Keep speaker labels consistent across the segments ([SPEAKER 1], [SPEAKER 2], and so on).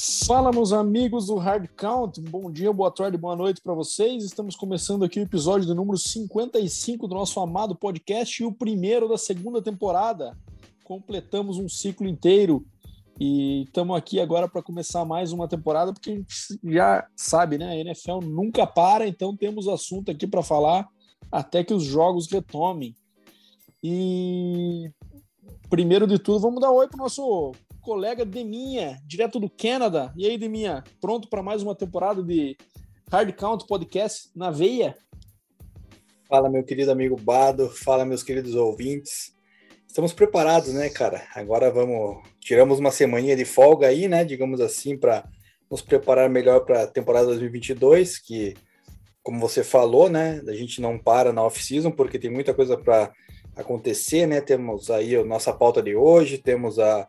[SPEAKER 1] Fala, meus amigos do Hard Count. Bom dia, boa tarde, boa noite para vocês. Estamos começando aqui o episódio do número 55 do nosso amado podcast e o primeiro da segunda temporada. Completamos um ciclo inteiro e estamos aqui agora para começar mais uma temporada, porque a gente já sabe, né? A NFL nunca para, então temos assunto aqui para falar até que os jogos retomem. E primeiro de tudo, vamos dar oi para o nosso colega Deminha, direto do Canadá. E aí, Deminha, pronto para mais uma temporada de Hard Count Podcast na veia?
[SPEAKER 2] Fala, meu querido amigo Bado, fala, meus queridos ouvintes. Estamos preparados, né, cara? Agora vamos. Tiramos uma semaninha de folga aí, né, digamos assim, para nos preparar melhor para a temporada 2022, que, como você falou, né, a gente não para na off-season, porque tem muita coisa para acontecer, né? Temos aí a nossa pauta de hoje, temos a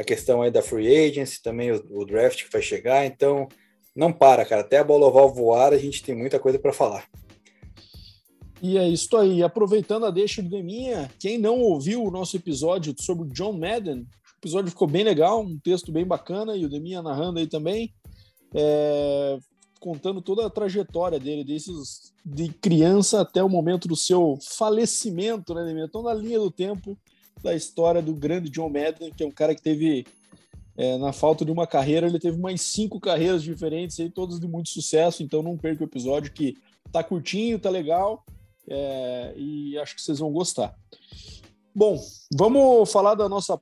[SPEAKER 2] a questão aí da free agency, também o, o, draft que vai chegar, então não para, cara. Até a bola oval voar, a gente tem muita coisa para falar.
[SPEAKER 1] E é isso aí. Aproveitando a deixa do Deminha, quem não ouviu o nosso episódio sobre o John Madden, o episódio ficou bem legal, um texto bem bacana, e o Deminha narrando aí também, é, contando toda a trajetória dele, desses de criança até o momento do seu falecimento, né, Deminha? Então, na linha do tempo, da história do grande John Madden, que é um cara que teve, é, na falta de uma carreira, ele teve mais cinco carreiras diferentes, aí, todas de muito sucesso, então não perca o episódio que tá curtinho, tá legal, é, e acho que vocês vão gostar. Bom, vamos falar da nossa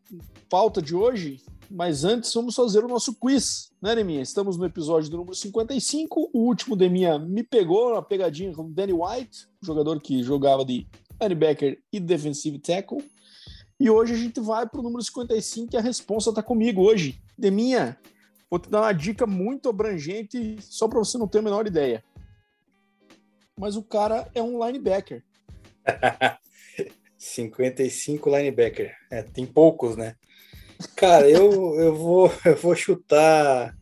[SPEAKER 1] pauta de hoje, mas antes vamos fazer o nosso quiz, né, Neminha? Estamos no episódio do número 55, o último Deminha me pegou na pegadinha com Danny White, jogador que jogava de linebacker e defensive tackle, e hoje a gente vai para o número 55 e a resposta está comigo hoje. Deminha, vou te dar uma dica muito abrangente, só para você não ter a menor ideia. Mas o cara é um linebacker.
[SPEAKER 2] 55 linebacker. É, tem poucos, né? Cara, eu, eu, vou, eu vou chutar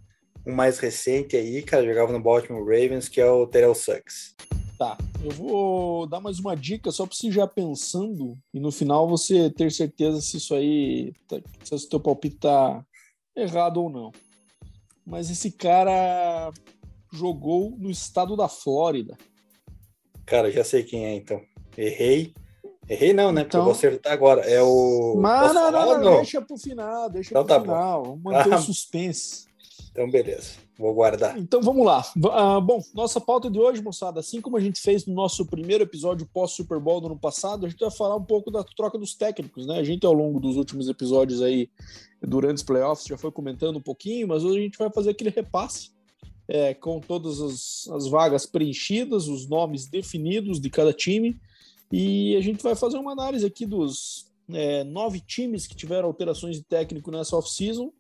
[SPEAKER 2] um mais recente aí, cara, jogava no Baltimore Ravens, que é o Terrell Suggs.
[SPEAKER 1] Tá, eu vou dar mais uma dica só para você já pensando e no final você ter certeza se isso aí, tá, se o teu palpite tá errado ou não. Mas esse cara jogou no estado da Flórida.
[SPEAKER 2] Cara, já sei quem é então. Errei. Errei não, né? Então... Porque eu vou acertar agora. É o.
[SPEAKER 1] Mas não, não, não, deixa pro final, deixa então, pro tá final. Bom. Vamos manter ah, o suspense.
[SPEAKER 2] Então, beleza. Vou guardar.
[SPEAKER 1] Então vamos lá. Uh, bom, nossa pauta de hoje, moçada, assim como a gente fez no nosso primeiro episódio pós-Super Bowl do ano passado, a gente vai falar um pouco da troca dos técnicos, né? A gente, ao longo dos últimos episódios aí, durante os playoffs, já foi comentando um pouquinho, mas hoje a gente vai fazer aquele repasse é, com todas as, as vagas preenchidas, os nomes definidos de cada time, e a gente vai fazer uma análise aqui dos é, nove times que tiveram alterações de técnico nessa off-season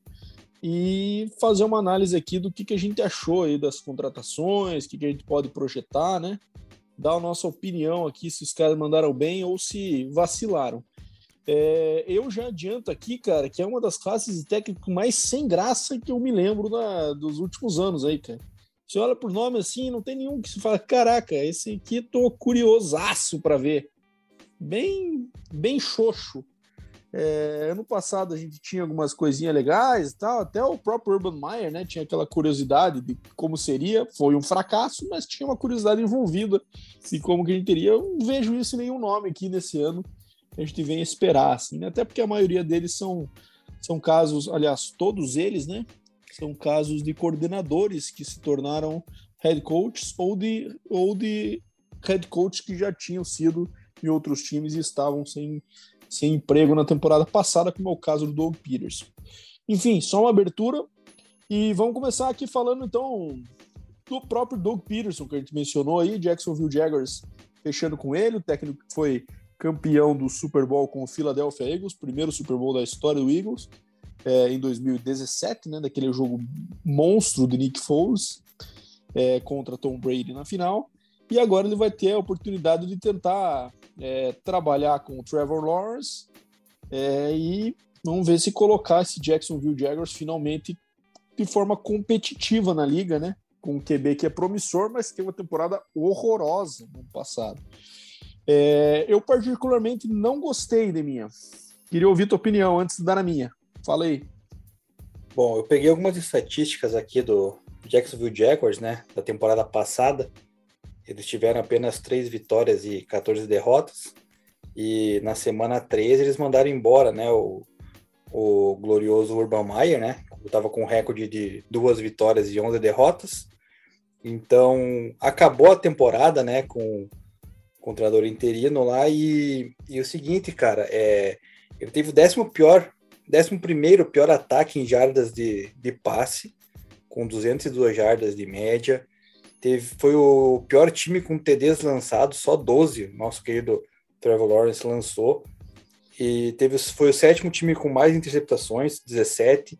[SPEAKER 1] e fazer uma análise aqui do que, que a gente achou aí das contratações, o que, que a gente pode projetar, né? Dar a nossa opinião aqui se os caras mandaram bem ou se vacilaram. É, eu já adianto aqui, cara, que é uma das classes de técnico mais sem graça que eu me lembro dos últimos anos aí, cara. Você olha por nome assim, não tem nenhum que se fala, caraca, esse aqui tô curiosaço para ver. Bem, bem xoxo. É, ano passado a gente tinha algumas coisinhas legais e tal, até o próprio Urban Meyer, né, tinha aquela curiosidade de como seria, foi um fracasso, mas tinha uma curiosidade envolvida de como que a gente teria. Eu não vejo isso em nenhum nome aqui nesse ano que a gente vem esperar, assim, né? até porque a maioria deles são, são casos, aliás, todos eles, né, são casos de coordenadores que se tornaram head coaches ou de, ou de head coaches que já tinham sido em outros times e estavam sem sem emprego na temporada passada, como é o caso do Doug Peters. Enfim, só uma abertura. E vamos começar aqui falando então do próprio Doug Peterson, que a gente mencionou aí, Jacksonville Jaguars fechando com ele, o técnico que foi campeão do Super Bowl com o Philadelphia Eagles, primeiro Super Bowl da história do Eagles, é, em 2017, né, daquele jogo monstro de Nick Foles é, contra Tom Brady na final. E agora ele vai ter a oportunidade de tentar é, trabalhar com o Trevor Lawrence é, e vamos ver se colocar esse Jacksonville Jaguars finalmente de forma competitiva na liga, né? Com um QB que é promissor, mas tem uma temporada horrorosa no passado. É, eu particularmente não gostei de minha. Queria ouvir tua opinião antes de dar a minha. Fala aí.
[SPEAKER 2] Bom, eu peguei algumas estatísticas aqui do Jacksonville Jaguars, né, da temporada passada. Eles tiveram apenas três vitórias e 14 derrotas. E na semana 13 eles mandaram embora, né, o, o glorioso Urban Meyer, né, estava com um recorde de duas vitórias e 11 derrotas. Então, acabou a temporada, né, com, com o treinador interino lá e, e o seguinte, cara, é, ele teve o décimo pior, décimo primeiro pior ataque em jardas de, de passe, com 202 jardas de média. Teve, foi o pior time com TDs lançados, só 12, nosso querido Trevor Lawrence lançou. E teve, foi o sétimo time com mais interceptações, 17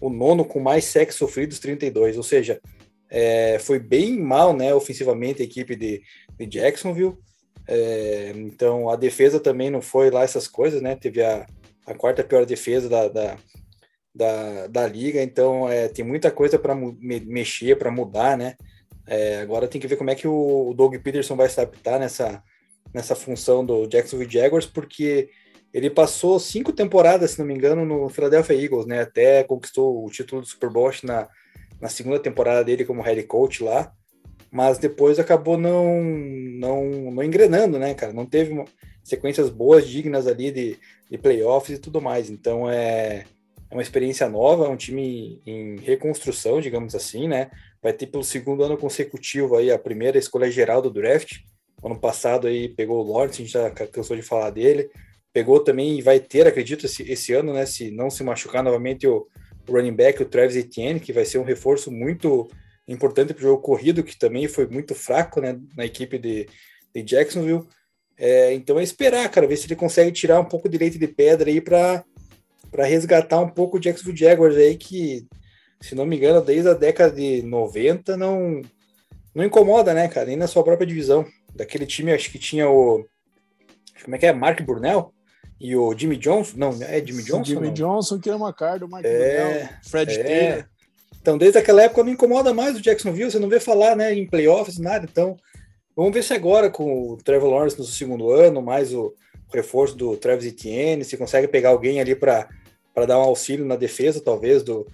[SPEAKER 2] o nono com mais sacks sofridos, 32. Ou seja, é, foi bem mal, né, ofensivamente, a equipe de, de Jacksonville. É, então, a defesa também não foi lá essas coisas, né? Teve a, a quarta pior defesa da, da, da, da liga. Então, é, tem muita coisa para me, mexer, para mudar, né? É, agora tem que ver como é que o, Doug Peterson vai se adaptar nessa, nessa função do Jacksonville Jaguars, porque ele passou cinco temporadas, se não me engano, no Philadelphia Eagles, né? Até conquistou o título do Super Bowl na, na segunda temporada dele como head coach lá, mas depois acabou não, não, não engrenando, né, cara? Não teve sequências boas, dignas ali de, de playoffs e tudo mais. Então é, é uma experiência nova, é um time em reconstrução, digamos assim, né? Vai ter pelo segundo ano consecutivo aí a primeira escolha geral do draft. Ano passado aí pegou o Lawrence, a gente já cansou de falar dele pegou também e vai ter, acredito, esse, esse ano, né? Se não se machucar novamente o, running back, o Travis Etienne, que vai ser um reforço muito importante para o jogo corrido, que também foi muito fraco né, na equipe de, de Jacksonville. É, então é esperar, cara, ver se ele consegue tirar um pouco de leite de pedra aí para resgatar um pouco o Jacksonville Jaguars aí, que, se não me engano, desde a década de 90 não, não incomoda, né, cara, nem na sua própria divisão. Daquele time, acho que tinha o. Como é que é? Mark Burnell? e o Jimmy Johnson, não, é Jimmy Johnson?
[SPEAKER 1] Jimmy
[SPEAKER 2] não?
[SPEAKER 1] Johnson, que é uma cara, o Mark
[SPEAKER 2] é,
[SPEAKER 1] Fred
[SPEAKER 2] é.
[SPEAKER 1] Taylor.
[SPEAKER 2] Então, desde aquela época não incomoda mais o Jacksonville, você não vê falar né, em playoffs, nada. Então, vamos ver se agora com o Trevor Lawrence no segundo ano, mais o, reforço do Travis Etienne, se consegue pegar alguém ali para dar um auxílio na defesa, talvez, do,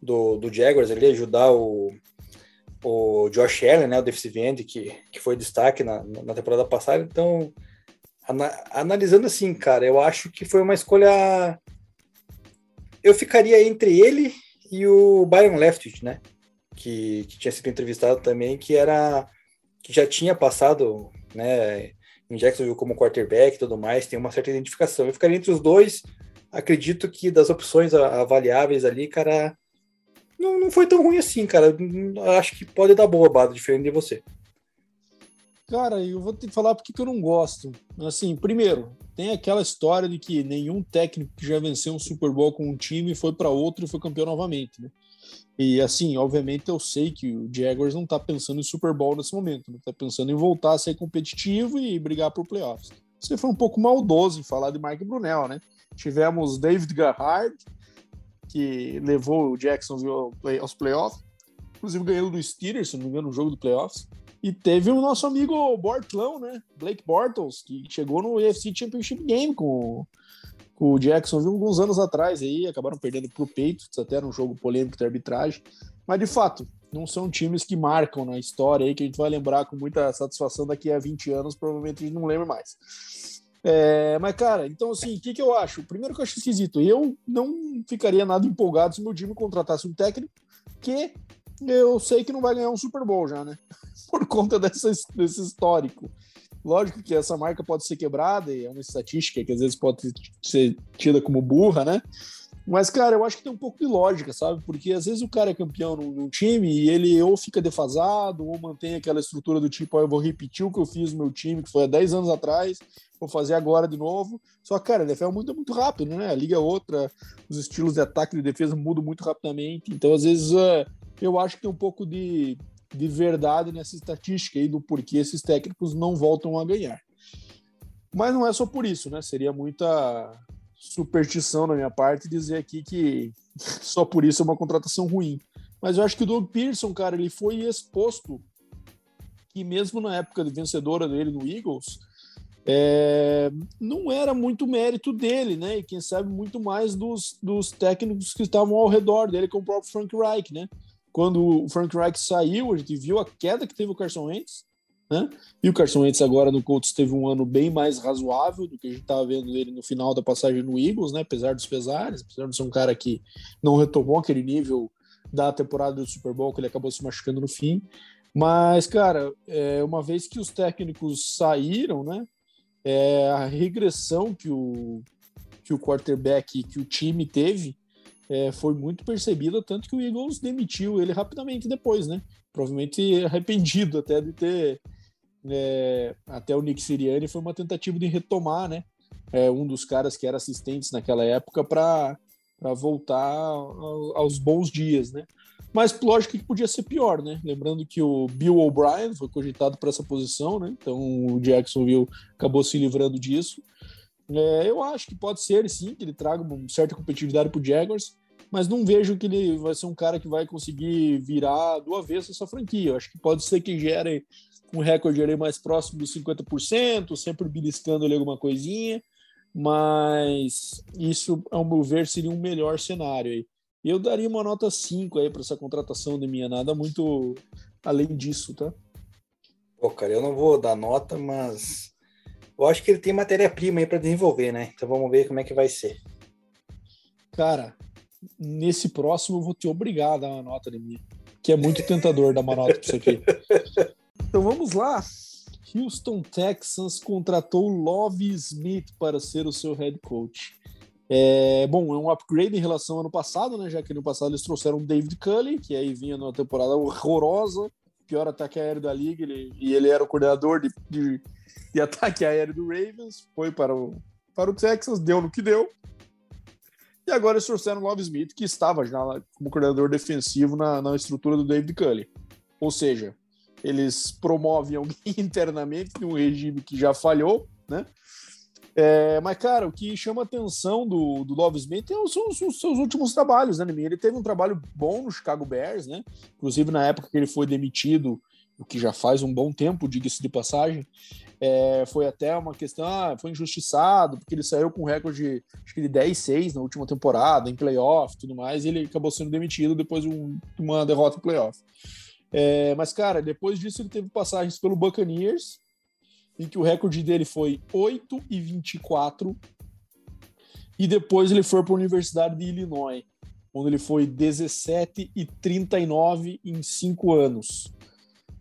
[SPEAKER 2] do, do Jaguars ali, ajudar o, o Josh Allen, né, o defensive end, que, que foi destaque na, na temporada passada. Então, analisando assim, cara, eu acho que foi uma escolha. Eu ficaria entre ele e o Byron Leftwich, né? Que, que, tinha sido entrevistado também, que era que já tinha passado, né, em Jacksonville como quarterback e tudo mais, tem uma certa identificação. Eu ficaria entre os dois. Acredito que das opções avaliáveis ali, cara, não, não foi tão ruim assim, cara. Acho que pode dar boa, Bado, diferente de você.
[SPEAKER 1] Cara, eu vou te falar porque que eu não gosto. Assim, primeiro, tem aquela história de que nenhum técnico que já venceu um Super Bowl com um time foi para outro e foi campeão novamente, né? E assim, obviamente eu sei que o Jaguars não tá pensando em Super Bowl nesse momento, não né? tá pensando em voltar a ser competitivo e brigar por playoffs. Você foi um pouco maldoso em falar de Mike Brunel, né? Tivemos David Garrard, que levou o Jacksonville aos playoffs, inclusive ganhando do Steelers, se não me engano, no jogo do playoffs. E teve o nosso amigo Bortlão, né? Blake Bortles, que chegou no UFC Championship Game com, com o Jacksonville alguns anos atrás aí, acabaram perdendo pro Patriots, até num jogo polêmico de arbitragem. Mas de fato, não são times que marcam na história aí, que a gente vai lembrar com muita satisfação daqui a 20 anos, provavelmente a gente não lembra mais. É, mas, cara, então assim, o que, que eu acho? Primeiro que eu acho esquisito, eu não ficaria nada empolgado se meu time contratasse um técnico que eu sei que não vai ganhar um Super Bowl já, né? Por conta dessa, desse histórico. Lógico que essa marca pode ser quebrada e é uma estatística que às vezes pode ser tida como burra, né? Mas, cara, eu acho que tem um pouco de lógica, sabe? Porque às vezes o cara é campeão num, num time e ele ou fica defasado ou mantém aquela estrutura do tipo, ah, eu vou repetir o que eu fiz no meu time, que foi há 10 anos atrás, vou fazer agora de novo. Só cara, a NFL muda muito rápido, né? A liga é outra, os estilos de ataque e de defesa mudam muito rapidamente. Então, às vezes, uh, eu acho que tem um pouco de, de verdade nessa estatística aí do porquê esses técnicos não voltam a ganhar. Mas não é só por isso, né? Seria muita superstição da minha parte dizer aqui que só por isso é uma contratação ruim. Mas eu acho que o Doug Pearson, cara, ele foi exposto que mesmo na época de vencedora dele no Eagles, é, não era muito mérito dele, né? E quem sabe muito mais dos, dos técnicos que estavam ao redor dele, como o próprio Frank Reich, né? Quando o Frank Reich saiu, a gente viu a queda que teve o Carson Wentz, né? E o Carson Wentz agora no Colts teve um ano bem mais razoável do que a gente estava vendo ele no final da passagem no Eagles, né? Apesar dos pesares, apesar de ser um cara que não retomou aquele nível da temporada do Super Bowl, que ele acabou se machucando no fim. Mas, cara, é, uma vez que os técnicos saíram, né? É, a regressão que o, que o quarterback, que o time teve, é, foi muito percebida, tanto que o Eagles demitiu ele rapidamente depois, né? Provavelmente arrependido até de ter. É, até o Nick Sirianni foi uma tentativa de retomar, né? É, um dos caras que era assistentes naquela época para voltar aos bons dias, né? Mas lógico que podia ser pior, né? Lembrando que o Bill O'Brien foi cogitado para essa posição, né? Então o Jacksonville acabou se livrando disso. É, eu acho que pode ser, sim, que ele traga uma certa competitividade para o Jaguars, mas não vejo que ele vai ser um cara que vai conseguir virar do avesso essa franquia. Eu acho que pode ser que gere um recorde ali mais próximo dos 50%, sempre beliscando ali alguma coisinha, mas isso, ao meu ver, seria um melhor cenário aí. Eu daria uma nota 5 aí para essa contratação de minha, nada muito além disso, tá?
[SPEAKER 2] Pô, cara, eu não vou dar nota, mas eu acho que ele tem matéria-prima aí para desenvolver, né? Então vamos ver como é que vai ser.
[SPEAKER 1] Cara, nesse próximo eu vou te obrigar a dar uma nota de mim, que é muito tentador dar uma nota para isso aqui. Então vamos lá. Houston Texans contratou Love Smith para ser o seu head coach. É, bom, é um upgrade em relação ao ano passado, né? Já que no passado eles trouxeram o David Cully, que aí vinha numa temporada horrorosa, pior ataque aéreo da liga, ele, e ele era o coordenador de, de, de, ataque aéreo do Ravens, foi para o, para o Texas, deu no que deu. E agora eles trouxeram o Love Smith, que estava já como coordenador defensivo na, na estrutura do David Cully. Ou seja, eles promovem alguém internamente em um regime que já falhou, né? É, mas, cara, o que chama a atenção do, do Love Smith é os, os, os, seus últimos trabalhos, né, Ele teve um trabalho bom no Chicago Bears, né? Inclusive na época que ele foi demitido, o que já faz um bom tempo, diga-se de passagem, é, foi até uma questão, ah, foi injustiçado, porque ele saiu com um recorde acho que de 10-6 na última temporada, em playoff tudo mais, e ele acabou sendo demitido depois de, um, uma derrota em playoff. É, mas, cara, depois disso ele teve passagens pelo Buccaneers, em que o recorde dele foi 8 e 24. E depois ele foi para a Universidade de Illinois, onde ele foi 17 e 39 em cinco anos.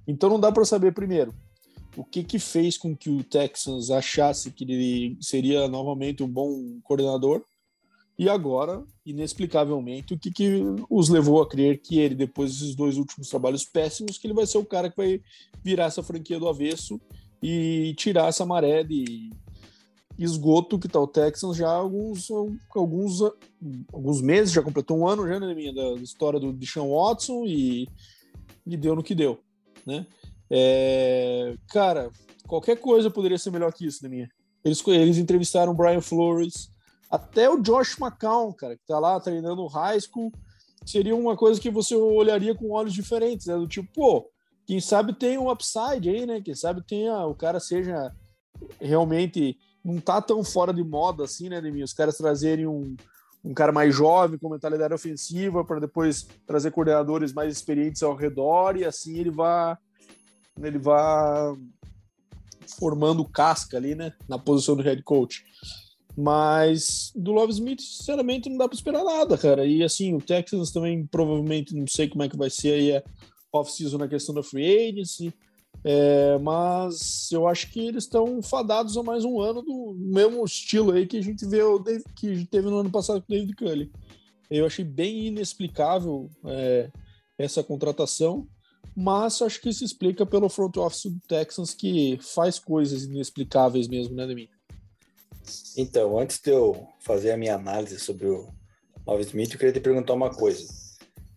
[SPEAKER 1] Então não dá para saber primeiro o que que fez com que o Texans achasse que ele seria novamente um bom coordenador e agora, inexplicavelmente, o que, que os levou a crer que ele, depois desses dois últimos trabalhos péssimos, que ele vai ser o cara que vai virar essa franquia do avesso e tirar essa maré de esgoto que está o Texans já há alguns, alguns, alguns meses, já completou um ano já, né, minha, da história do Deshaun Watson e, e deu no que deu, né? É, cara, qualquer coisa poderia ser melhor que isso, né, minha? Eles, eles entrevistaram o Brian Flores, até o Josh McCown, cara, que tá lá treinando high school, seria uma coisa que você olharia com olhos diferentes, né? Do tipo, pô, quem sabe tem um upside aí, né? Quem sabe tenha, o cara seja realmente não tá tão fora de moda assim, né, Demi? Os caras trazerem um, um cara mais jovem com mentalidade ofensiva para depois trazer coordenadores mais experientes ao redor e assim ele vai ele vai formando casca ali, né, na posição do head coach. Mas do Love Smith, sinceramente, não dá para esperar nada, cara. E assim, o Texans também provavelmente não sei como é que vai ser aí a off-season na questão da free agency. É, mas eu acho que eles estão fadados a mais um ano do mesmo estilo aí que a gente vê o Dave, que teve no ano passado com o David Cully. Eu achei bem inexplicável é, essa contratação, mas acho que se explica pelo front office do Texans que faz coisas inexplicáveis mesmo, né, Demi?
[SPEAKER 2] Então, antes de eu fazer a minha análise sobre o Love Smith, eu queria te perguntar uma coisa.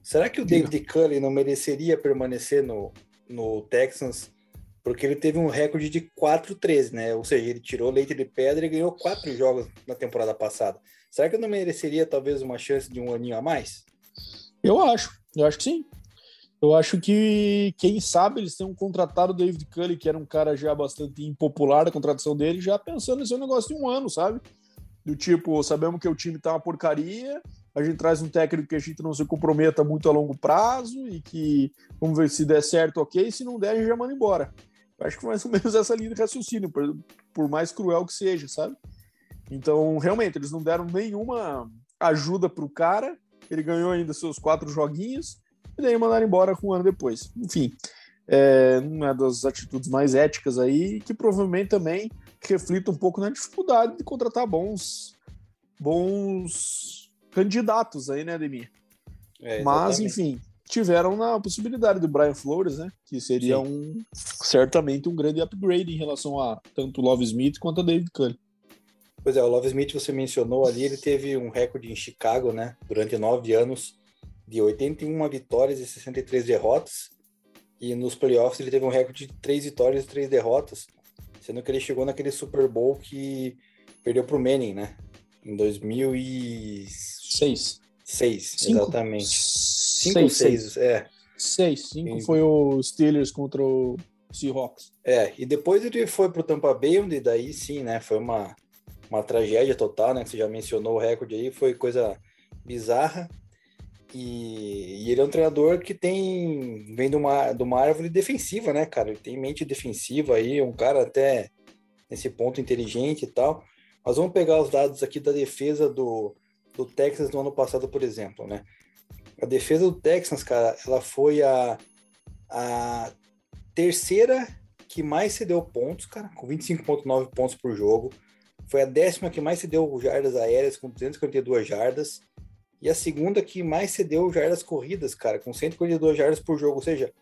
[SPEAKER 2] Será que o David Cully não mereceria permanecer no, no Texans porque ele teve um recorde de 4-13, né? Ou seja, ele tirou leite de pedra e ganhou quatro jogos na temporada passada. Será que não mereceria talvez uma chance de um aninho a mais?
[SPEAKER 1] Eu acho, eu acho que sim. Eu acho que, quem sabe, eles tenham contratado o David Cully, que era um cara já bastante impopular, a contratação dele, já pensando nesse negócio de um ano, sabe? Do tipo, sabemos que o time tá uma porcaria, a gente traz um técnico que a gente não se comprometa muito a longo prazo e que, vamos ver se der certo, ok, se não der, a gente já manda embora. Eu acho que mais ou menos essa linha de raciocínio, por, por mais cruel que seja, sabe? Então, realmente, eles não deram nenhuma ajuda para o cara, ele ganhou ainda seus quatro joguinhos, e daí mandaram embora um ano depois. Enfim, é uma das atitudes mais éticas aí, que provavelmente também reflita um pouco na dificuldade de contratar bons, bons candidatos aí, né, Ademir? É, Mas, enfim, tiveram na possibilidade do Brian Flores, né? Que seria Sim. um certamente um grande upgrade em relação a tanto o Love Smith quanto a David Cully.
[SPEAKER 2] Pois é, o Love Smith você mencionou ali, ele teve um recorde em Chicago, né? Durante nove anos, de 81 vitórias e 63 derrotas. E nos playoffs ele teve um recorde de três vitórias e três derrotas, sendo que ele chegou naquele Super Bowl que perdeu para o Manning, né? Em 2006. Seis, exatamente. Cinco ou seis, é.
[SPEAKER 1] Seis, cinco e... foi o Steelers contra o Seahawks.
[SPEAKER 2] É, e depois ele foi pro Tampa Bay, onde daí sim, né, foi uma, uma tragédia total, né, que você já mencionou o recorde aí, foi coisa bizarra. E, e, ele é um treinador que tem vem de uma, de uma árvore defensiva, né, cara? Ele tem mente defensiva aí, um cara até nesse ponto inteligente e tal. Mas vamos pegar os dados aqui da defesa do, do Texas no ano passado, por exemplo, né? A defesa do Texans, cara, ela foi a, a terceira que mais cedeu pontos, cara, com 25,9 pontos por jogo. Foi a décima que mais cedeu jardas aéreas, com 242 jardas. E a segunda que mais cedeu jardas corridas, cara, com 142 jardas por jogo. Ou seja,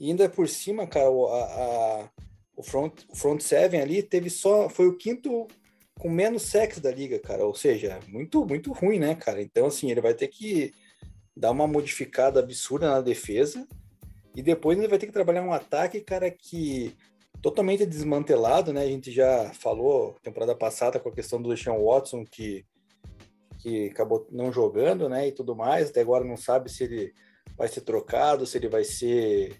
[SPEAKER 2] ainda por cima, cara, a, a, o, front, o front seven ali teve só. Foi o quinto com menos sexo da liga, cara. Ou seja, muito, muito ruim, né, cara? Então, assim, ele vai ter que dar uma modificada absurda na defesa e depois ele vai ter que trabalhar um ataque, cara, que totalmente desmantelado, né? A gente já falou temporada passada com a questão do Deshaun Watson que que acabou não jogando, né, e tudo mais. Até agora não sabe se ele vai ser trocado, se ele vai ser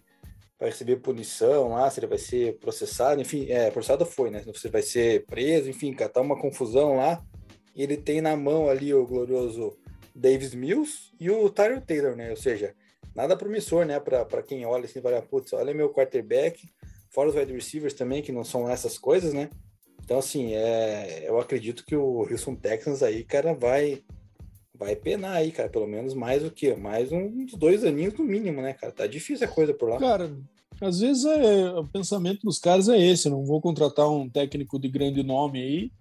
[SPEAKER 2] vai receber punição lá, se ele vai ser processado, enfim, é, processado foi, né? Se vai ser preso, enfim, cara, tá uma confusão lá. E ele tem na mão ali o glorioso Davis Mills e o Tyler Taylor, né? Ou seja, nada promissor, né? Para quem olha assim, vai, putz, olha meu quarterback, fora os wide receivers também, que não são essas coisas, né? Então, assim, é, eu acredito que o Houston Texans aí, cara, vai vai penar aí, cara, pelo menos mais o que? Mais uns dois aninhos no mínimo, né, cara? Tá difícil a coisa por lá.
[SPEAKER 1] Cara, às vezes é, o pensamento dos caras é esse, não vou contratar um técnico de grande nome aí,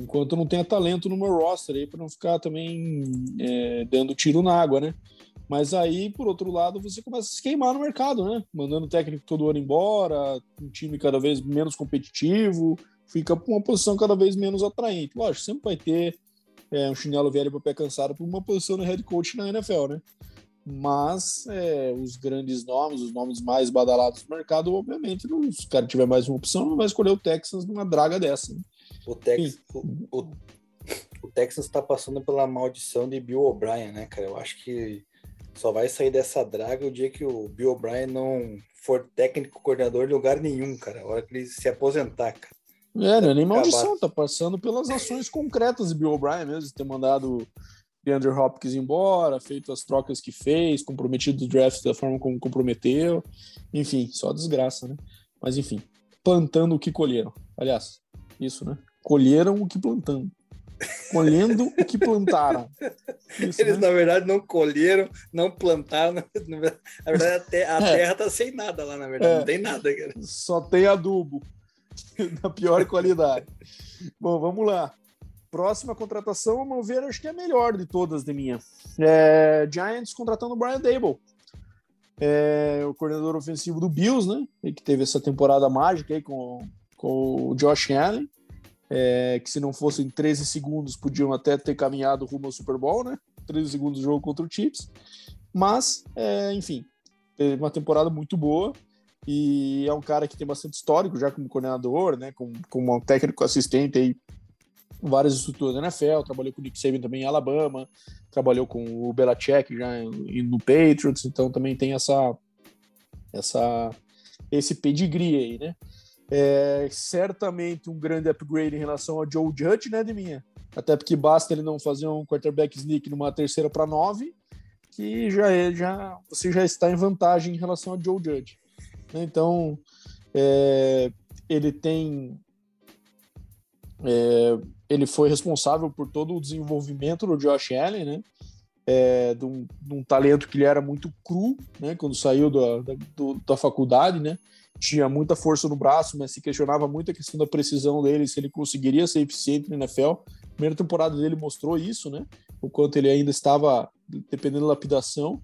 [SPEAKER 1] enquanto não tenha talento no meu roster aí, para não ficar também é, dando tiro na água, né? Mas aí, por outro lado, você começa a se queimar no mercado, né? Mandando o técnico todo ano embora, um time cada vez menos competitivo, fica uma posição cada vez menos atraente. Lógico, sempre vai ter é, um chinelo velho para pé cansado por uma posição de head coach na NFL, né? Mas é, os grandes nomes, os nomes mais badalados do mercado, obviamente, se o cara tiver mais uma opção, não vai escolher o Texas numa draga dessa. Né?
[SPEAKER 2] O, Tex, o, o, o Texas está passando pela maldição de Bill O'Brien, né, cara? Eu acho que só vai sair dessa draga o dia que o Bill O'Brien não for técnico coordenador em lugar nenhum, cara. A hora que ele se aposentar, cara.
[SPEAKER 1] É, não é nem maldição, tá passando pelas ações concretas de Bill O'Brien mesmo, ter mandado DeAndre Hopkins embora, feito as trocas que fez, comprometido o draft da forma como comprometeu. Enfim, só desgraça, né? Mas enfim, plantando o que colheram. Aliás, isso, né? Colheram o que plantando. Colhendo o que plantaram.
[SPEAKER 2] Isso, Eles, né? na verdade, não colheram, não plantaram. Na verdade, a, terra, a é. terra tá sem nada lá, na verdade. É. Não tem nada, cara.
[SPEAKER 1] Só tem adubo. da pior qualidade. Bom, vamos lá. Próxima contratação, ao meu ver, acho que é a melhor de todas de minha. É, Giants contratando o Brian Dable. É, o coordenador ofensivo do Bills, né? Que teve essa temporada mágica aí com, com o Josh Allen. É, que se não fossem 13 segundos, podiam até ter caminhado rumo ao Super Bowl, né? 13 segundos de jogo contra o Chiefs. Mas, é, enfim, teve uma temporada muito boa e é um cara que tem bastante histórico já como coordenador, né? Como, como um técnico assistente aí várias estruturas da NFL, trabalhou com o Nick Saban também em Alabama, trabalhou com o Belichick já no Patriots, então também tem essa essa, esse pedigree aí, né? É, certamente um grande upgrade em relação ao Joe Judge, né, de minha? Até porque basta ele não fazer um quarterback sneak numa terceira para nove, que já é, já você já está em vantagem em relação ao Joe Judge. Né? Então, é, ele tem é, ele foi responsável por todo o desenvolvimento do Josh Allen, né? É, de, um, de, um, talento que ele era muito cru, né? Quando saiu da, da, do, da faculdade, né? tinha muita força no braço, mas se questionava muito a questão da precisão dele, se ele conseguiria ser eficiente na NFL. A primeira temporada dele mostrou isso, né? O quanto ele ainda estava dependendo da lapidação.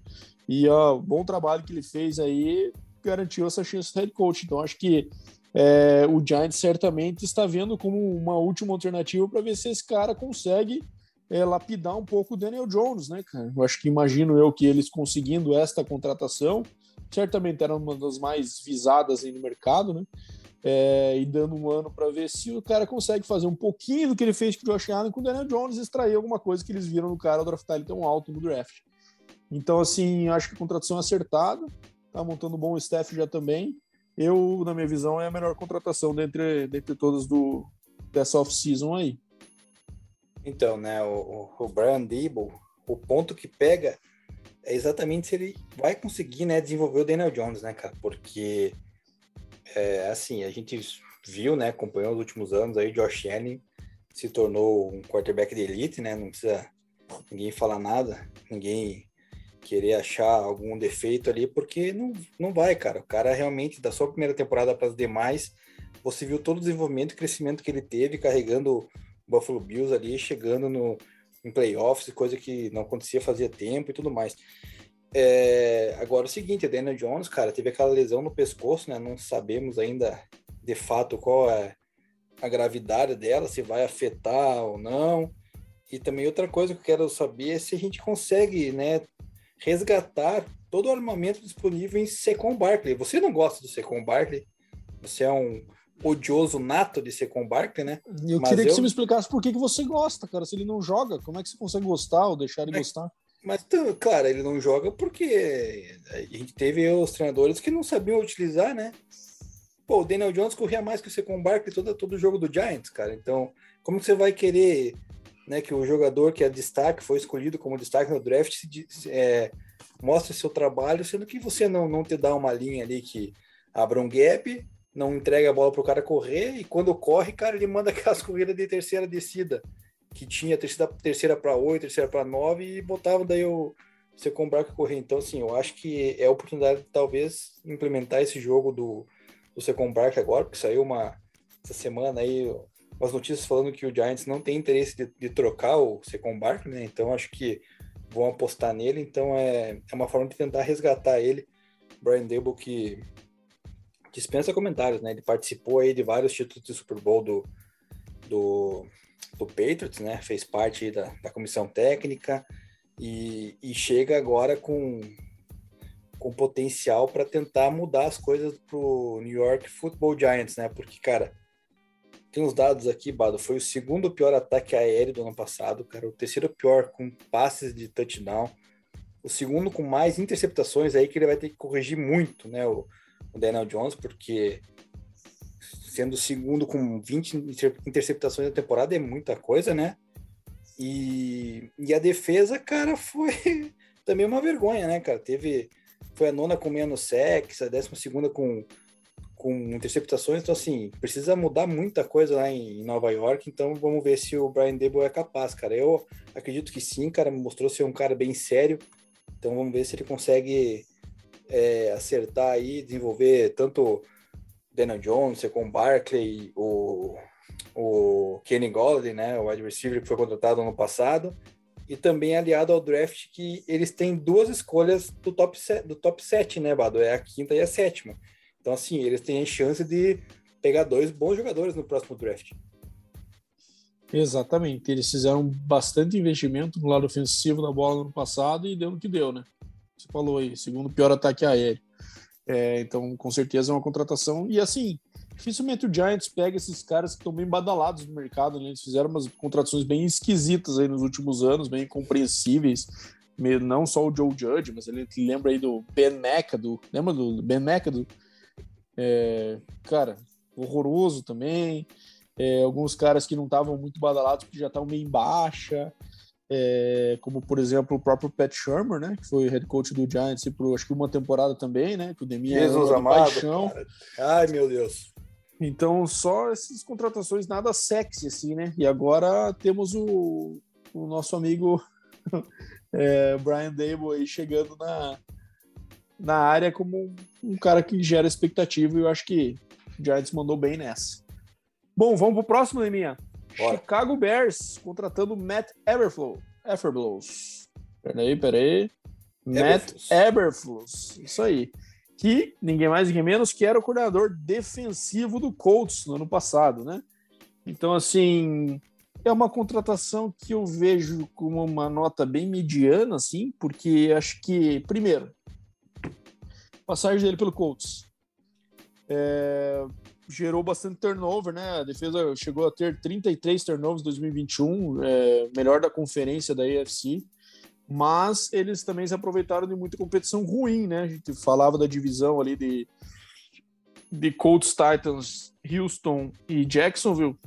[SPEAKER 1] E o bom trabalho que ele fez aí garantiu essa chance de head coach. Então acho que é, o Giants certamente está vendo como uma última alternativa para ver se esse cara consegue é, lapidar um pouco o Daniel Jones, né, cara? Eu acho que imagino eu que eles conseguindo esta contratação, certamente era uma das mais visadas no mercado, né? É, e dando um ano para ver se o cara consegue fazer um pouquinho do que ele fez com o Josh Allen com o Daniel Jones extrair alguma coisa que eles viram no cara draftar ele tão alto no draft. Então, assim, acho que a contratação é acertada, tá montando um bom staff já também. Eu, na minha visão, é a melhor contratação dentre, dentre todas do, dessa off-season aí.
[SPEAKER 2] Então, né, o, o Brian Dable, o ponto que pega é exatamente se ele vai conseguir, né, desenvolver o Daniel Jones, né, cara? Porque, é, assim, a gente viu, né, acompanhou os últimos anos aí, Josh Allen se tornou um quarterback de elite, né? Não precisa ninguém falar nada, ninguém querer achar algum defeito ali, porque não, não vai, cara. O cara realmente, da sua primeira temporada para as demais, você viu todo o desenvolvimento e crescimento que ele teve carregando o Buffalo Bills ali, chegando no, em playoffs, coisa que não acontecia fazia tempo e tudo mais. É, agora o seguinte, Daniel Jones, cara, teve aquela lesão no pescoço, né? Não sabemos ainda de fato qual é a gravidade dela, se vai afetar ou não. E também outra coisa que eu quero saber é se a gente consegue, né, resgatar todo o armamento disponível em Secon Barkley. Você não gosta do Secon Barkley? Você é um odioso nato de Secon Barkley, né?
[SPEAKER 1] Eu Mas queria que você me explicasse por que, que você gosta, cara. Se ele não joga, como é que você consegue gostar ou deixar ele é, gostar?
[SPEAKER 2] Mas, claro, ele não joga porque a gente teve os treinadores que não sabiam utilizar, né? Pô, o Daniel Jones corria mais que o Secon Barkley todo, todo jogo do Giants, cara. Então, como que você vai querer né, que o jogador que é destaque, foi escolhido como destaque no draft, se, é, mostre seu trabalho, sendo que você não, não te dá uma linha ali que abra um gap, não entrega a bola para o cara correr, e quando corre, cara, ele manda aquelas corridas de terceira descida, que tinha terceira, terceira para oito, terceira para nove, e botava daí o você comprar que correr. Então, assim, eu acho que é a oportunidade de talvez implementar esse jogo do, do Second Bark agora, porque saiu uma essa semana aí umas notícias falando que o Giants não tem interesse de, de trocar o Secon Barkley, né? Então acho que vão apostar nele. Então é, é uma forma de tentar resgatar ele. Brian Dable que dispensa comentários, né? Ele participou aí de vários títulos de Super Bowl do, do, do Patriots, né? Fez parte da, da comissão técnica e, e chega agora com, com potencial para tentar mudar as coisas pro New York Football Giants, né? Porque, cara, tem uns dados aqui, Bado. Foi o segundo pior ataque aéreo do ano passado, cara. O terceiro pior com passes de touchdown. O segundo com mais interceptações aí que ele vai ter que corrigir muito, né? O, o Daniel Jones, porque sendo o segundo com 20 interceptações na temporada é muita coisa, né? E, e a defesa, cara, foi também uma vergonha, né, cara? Teve. Foi a nona com menos sacks, a décima segunda com com interceptações, então assim, precisa mudar muita coisa lá em Nova York, então vamos ver se o Brian Debo é capaz, cara. Eu acredito que sim, cara, mostrou ser um cara bem sério, então vamos ver se ele consegue é, acertar aí, desenvolver tanto Daniel Jones, com Barkley, o, o Kenny Golladay, né, o wide receiver que foi contratado ano passado, e também aliado ao draft que eles têm duas escolhas do top, do top 7, né, Bado? É a quinta e a sétima. Então, assim, eles têm a chance de pegar dois bons jogadores no próximo draft.
[SPEAKER 1] Exatamente. Eles fizeram bastante investimento no lado ofensivo da bola no passado e deu no que deu, né? Você falou aí, segundo pior ataque aéreo. É, então, com certeza é uma contratação. E assim, dificilmente o Giants pega esses caras que estão bem badalados no mercado, né? Eles fizeram umas contratações bem esquisitas aí nos últimos anos, bem incompreensíveis. não só o Joe Judge, mas ele lembra aí do Ben McAdoo, lembra do Ben McAdoo? É, cara, horroroso também. É, alguns caras que não estavam muito badalados porque já estavam meio em baixa, é, como por exemplo o próprio Pat Shermer, né, que foi head coach do Giants por acho que uma temporada também, né, que o Demi
[SPEAKER 2] Jesus amado, paixão. Cara. Ai meu Deus.
[SPEAKER 1] Então só essas contratações nada sexy assim, né? E agora temos o, o nosso amigo é, Brian Dable aí chegando na, na área como um cara que gera expectativa e eu acho que o Giants mandou bem nessa. Bom, vamos pro próximo, Leminha. Chicago Bears contratando Matt Eberflow. Everflows. Peraí, peraí. Matt Eberflows. Isso aí. Que ninguém mais, ninguém menos que era o coordenador defensivo do Colts no ano passado, né? Então, assim, é uma contratação que eu vejo como uma nota bem mediana, assim, porque acho que, primeiro, passagem dele pelo Colts é, gerou bastante turnover, né? A defesa chegou a ter 33 turnovers em 2021, é, melhor da conferência da AFC, mas eles também se aproveitaram de muita competição ruim, né? A gente falava da divisão ali de, de Colts, Titans, Houston e Jacksonville.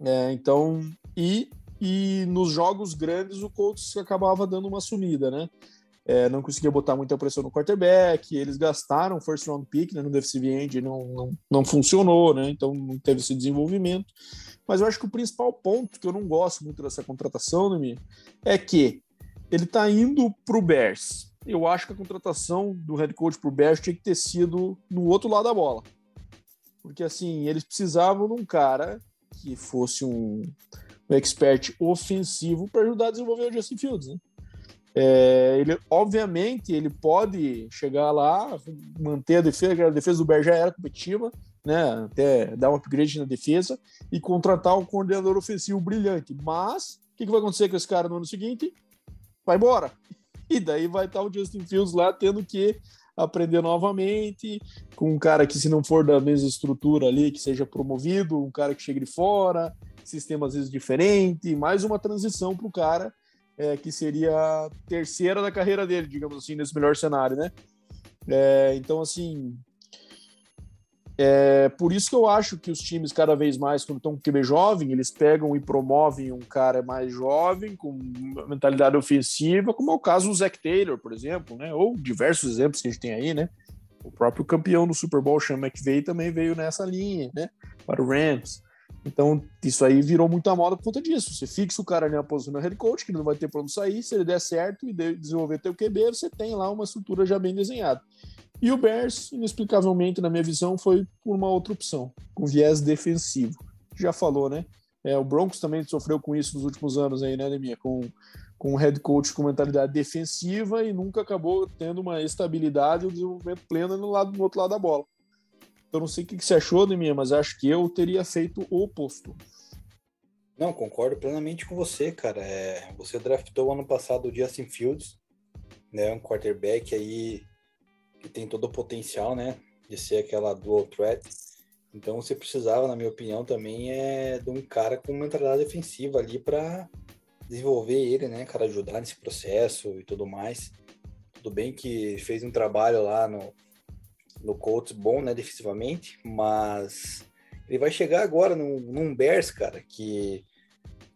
[SPEAKER 1] É, então, e, e nos jogos grandes o Colts acabava dando uma sumida, né? É, não conseguia botar muita pressão no quarterback, eles gastaram first round pick né, no defensive end, não, não, não funcionou, né, então não teve esse desenvolvimento. Mas eu acho que o principal ponto que eu não gosto muito dessa contratação, né, é que ele está indo para o Bears. Eu acho que a contratação do head coach para o Bears tinha que ter sido no outro lado da bola. Porque assim, eles precisavam de um cara que fosse um, um expert ofensivo para ajudar a desenvolver o Justin Fields, né? É, ele, obviamente, ele pode chegar lá, manter a defesa, a defesa do já era competitiva, né, até dar um upgrade na defesa e contratar um coordenador ofensivo brilhante. Mas, o que, que vai acontecer com esse cara no ano seguinte? Vai embora. E daí vai estar o Justin Fields lá tendo que aprender novamente, com um cara que, se não for da mesma estrutura ali, que seja promovido, um cara que chegue de fora, sistema às vezes diferente, mais uma transição para o cara é, que seria a terceira da carreira dele, digamos assim, nesse melhor cenário, né? É, então, assim, é por isso que eu acho que os times, cada vez mais, quando estão com QB jovem, eles pegam e promovem um cara mais jovem, com mentalidade ofensiva, como é o caso do Zach Taylor, por exemplo, né? Ou diversos exemplos que a gente tem aí, né? O próprio campeão do Super Bowl, Sean McVay, também veio nessa linha, né? Para o Rams. Então, isso aí virou muita moda por conta disso. Você fixa o cara na posição do head coach, que ele não vai ter para onde sair. Se ele der certo e desenvolver teu QB, você tem lá uma estrutura já bem desenhada. E o Bears, inexplicavelmente, na minha visão, foi por uma outra opção, com viés defensivo. Já falou, né? É, o Broncos também sofreu com isso nos últimos anos aí, né, Leminha? Com, com um head coach com mentalidade defensiva e nunca acabou tendo uma estabilidade e um desenvolvimento pleno no, lado, no outro lado da bola. Eu não sei o que você achou de mim, mas acho que eu teria feito o oposto.
[SPEAKER 2] Não, concordo plenamente com você, cara. É, você draftou ano passado o Justin Fields, né, um quarterback aí que tem todo o potencial, né, de ser aquela dual threat. Então você precisava, na minha opinião, também é de um cara com mentalidade defensiva ali para desenvolver ele, né, cara, ajudar nesse processo e tudo mais. Tudo bem que fez um trabalho lá no no Colts bom, né, defensivamente, mas ele vai chegar agora num, num Bears, cara, que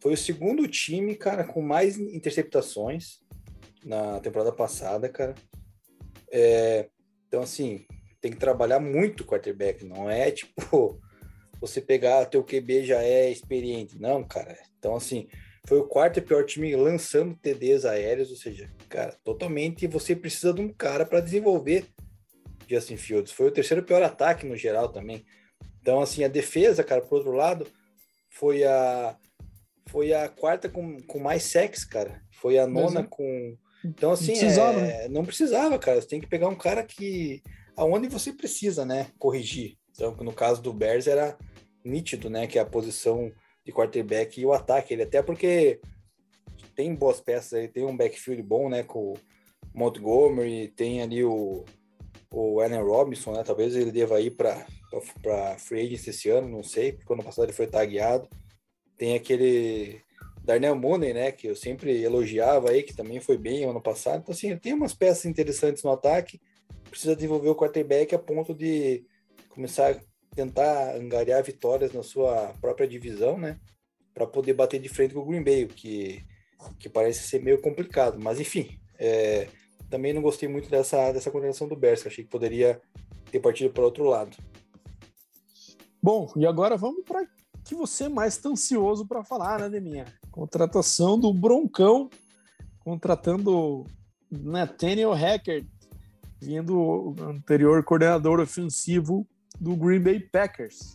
[SPEAKER 2] foi o segundo time, cara, com mais interceptações na temporada passada, cara. É, então, assim, tem que trabalhar muito o quarterback, não é tipo você pegar teu QB já é experiente, não, cara. Então, assim, foi o quarto pior time lançando TDs aéreos, ou seja, cara, totalmente você precisa de um cara para desenvolver Justin Fields. Foi o terceiro pior ataque no geral também. Então, assim, a defesa, cara, por outro lado, foi a foi a quarta com, com mais sexo, cara. Foi a nona com. Então, assim, não precisava, é, né? não precisava, cara. Você tem que pegar um cara que. aonde você precisa, né? Corrigir. Então, no caso do Bears, era nítido, né? Que é a posição de quarterback e o ataque. Ele até porque tem boas peças aí, tem um backfield bom, né? Com o Montgomery, tem ali o o Allen Robinson, né? Talvez ele deva ir para free agency esse ano, não sei, porque ano passado ele foi tagueado. Tem aquele Darnell Mooney, né, que eu sempre elogiava aí, que também foi bem ano passado. Então, assim, tem umas peças interessantes no ataque, precisa desenvolver o quarterback a ponto de começar a tentar angariar vitórias na sua própria divisão, né, para poder bater de frente com o Green Bay, que, que parece ser meio complicado. Mas, enfim, é, também não gostei muito dessa, dessa contratação do Bears, achei que poderia ter partido para outro lado.
[SPEAKER 1] Bom, e agora vamos para que você mais está ansioso para falar, né, Deminha? Contratação do Broncão, contratando Nathaniel Hackett, vindo anterior coordenador ofensivo do Green Bay Packers.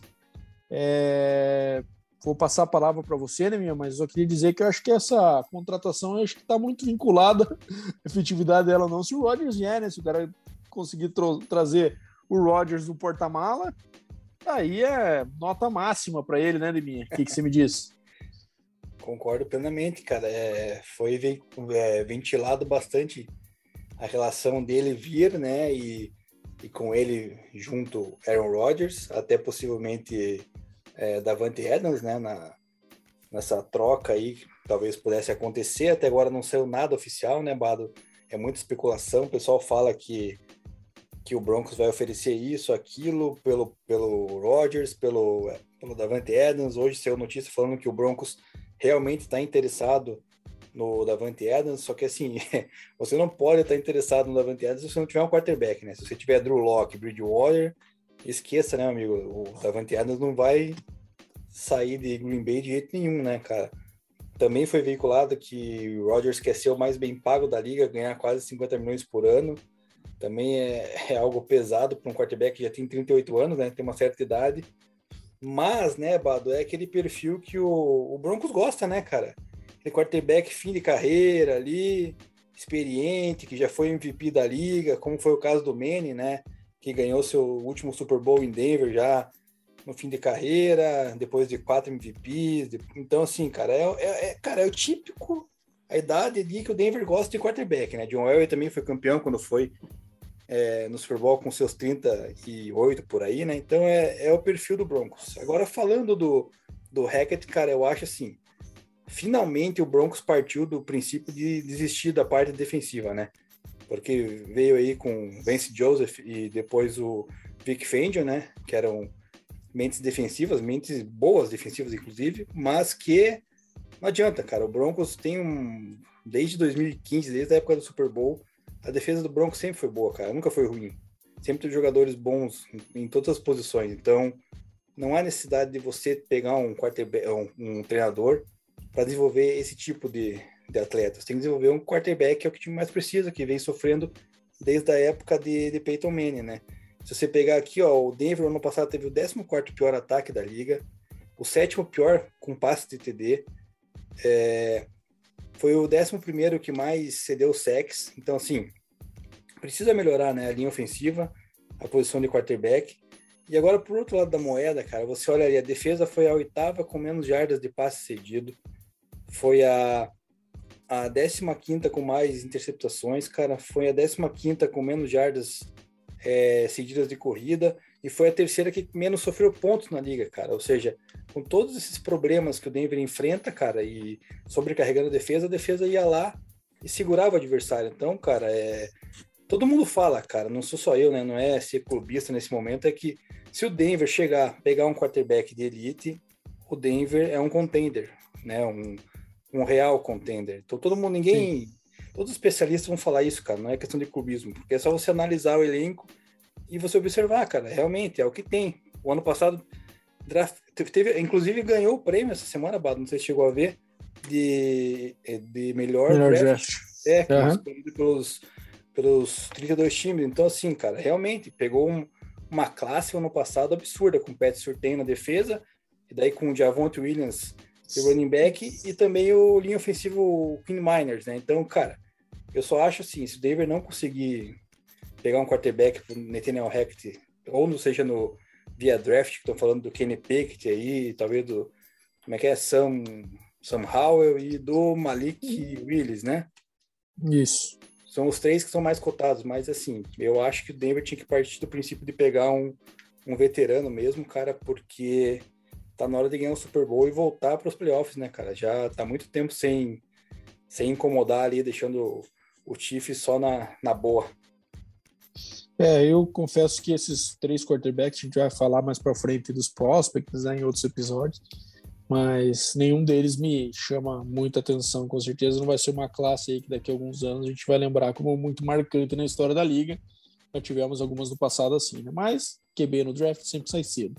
[SPEAKER 1] É... Vou passar a palavra para você, né, minha? Mas eu queria dizer que eu acho que essa contratação acho que está muito vinculada à efetividade dela, não. Se o Rodgers vier, né? Se o cara conseguir trazer o Rodgers do porta-mala, aí é nota máxima para ele, né, Deminha? O que, que você me diz?
[SPEAKER 2] Concordo plenamente, cara. É, foi é, ventilado bastante a relação dele vir, né? E, e com ele junto Aaron Rodgers, até possivelmente é, Davante Adams, né? Na, nessa troca aí, talvez pudesse acontecer. Até agora não saiu nada oficial, né, Bado? É muita especulação. O pessoal fala que que o Broncos vai oferecer isso, aquilo, pelo, pelo Rodgers, pelo, pelo Davante Adams. Hoje saiu notícia falando que o Broncos realmente está interessado no Davante Adams, só que assim, você não pode estar interessado no Davante Adams se você não tiver um quarterback, né? Se você tiver Drew Locke, Bridgewater, esqueça, né, amigo? O Davante Adams não vai sair de Green Bay de jeito nenhum, né, cara? Também foi veiculado que o Rodgers quer ser o mais bem pago da liga, ganhar quase 50 milhões por ano também é, é algo pesado para um quarterback que já tem 38 anos, né? Tem uma certa idade. Mas, né, Bado, é aquele perfil que o, o Broncos gosta, né, cara? Aquele quarterback fim de carreira ali, experiente, que já foi MVP da liga, como foi o caso do Manny, né? Que ganhou seu último Super Bowl em Denver já no fim de carreira, depois de quatro MVPs. De... Então, assim, cara, é, é, é, cara, é o típico a idade ali que o Denver gosta de quarterback, né? John Elway também foi campeão quando foi é, no Super Bowl com seus 38 por aí, né? Então é, é o perfil do Broncos. Agora, falando do, do Hackett, cara, eu acho assim, finalmente o Broncos partiu do princípio de desistir da parte defensiva, né? Porque veio aí com Vance Joseph e depois o Vic Fangio, né? Que eram mentes defensivas, mentes boas defensivas, inclusive, mas que não adianta, cara. O Broncos tem um. Desde 2015, desde a época do Super Bowl, a defesa do Broncos sempre foi boa, cara, nunca foi ruim. Sempre teve jogadores bons em, todas as posições. Então, não há necessidade de você pegar um, um, um treinador para desenvolver esse tipo de, de atleta. Você tem que desenvolver um quarterback, que é o que o time mais precisa, que vem sofrendo desde a época de, de Peyton Manning, né? Se você pegar aqui, ó, o Denver ano passado teve o 14 pior ataque da liga, o sétimo pior com passe de TD, é, foi o 11 que mais cedeu sex. Então, assim, precisa melhorar né, a linha ofensiva, a posição de quarterback. E agora, por outro lado da moeda, cara, você olha ali, a defesa foi a oitava com menos jardas de passe cedido. Foi a, a 15 com mais interceptações, cara. Foi a 15 com menos jardas é, cedidas de corrida. E foi a terceira que menos sofreu pontos na liga, cara. Ou seja, com todos esses problemas que o Denver enfrenta, cara, e sobrecarregando a defesa, a defesa ia lá e segurava o adversário. Então, cara, é... todo mundo fala, cara, não sou só eu, né? Não é ser clubista nesse momento, é que se o Denver chegar, pegar um quarterback de elite, o Denver é um contender, né? Um, um real contender. Então todo mundo, ninguém, Sim. todos os especialistas vão falar isso, cara. Não é questão de clubismo, porque é só você analisar o elenco e você observar, cara. Realmente é o que tem. O ano passado draft, teve, inclusive ganhou o prêmio essa semana, Bado, não sei se chegou a ver, de, de melhor, melhor draft. draft. É, uhum. pelos, pelos 32 times. Então, assim, cara, realmente pegou um, uma classe ano passado absurda, com o Pat Surtain na defesa, e daí com o Javonte Williams de running back, e também o linha ofensivo Queen Miners, né? Então, cara, eu só acho assim, se o Denver não conseguir pegar um quarterback pro Nathaniel Hackett, ou não seja no via draft, que estão falando do Kenny Pickett aí, talvez do. Como é que é? Sam, Sam Howell e do Malik Willis, né?
[SPEAKER 1] Isso.
[SPEAKER 2] São os três que são mais cotados, mas assim, eu acho que o Denver tinha que partir do princípio de pegar um, um veterano mesmo, cara, porque tá na hora de ganhar o Super Bowl e voltar para os playoffs, né, cara? Já tá muito tempo sem, sem incomodar ali, deixando o Chiefs só na, na boa.
[SPEAKER 1] É, eu confesso que esses três quarterbacks a gente vai falar mais para frente dos prospects né, em outros episódios, mas nenhum deles me chama muita atenção. Com certeza não vai ser uma classe aí que daqui a alguns anos a gente vai lembrar como muito marcante na história da liga. Já tivemos algumas do passado assim, né? Mas QB no draft sempre sai cedo.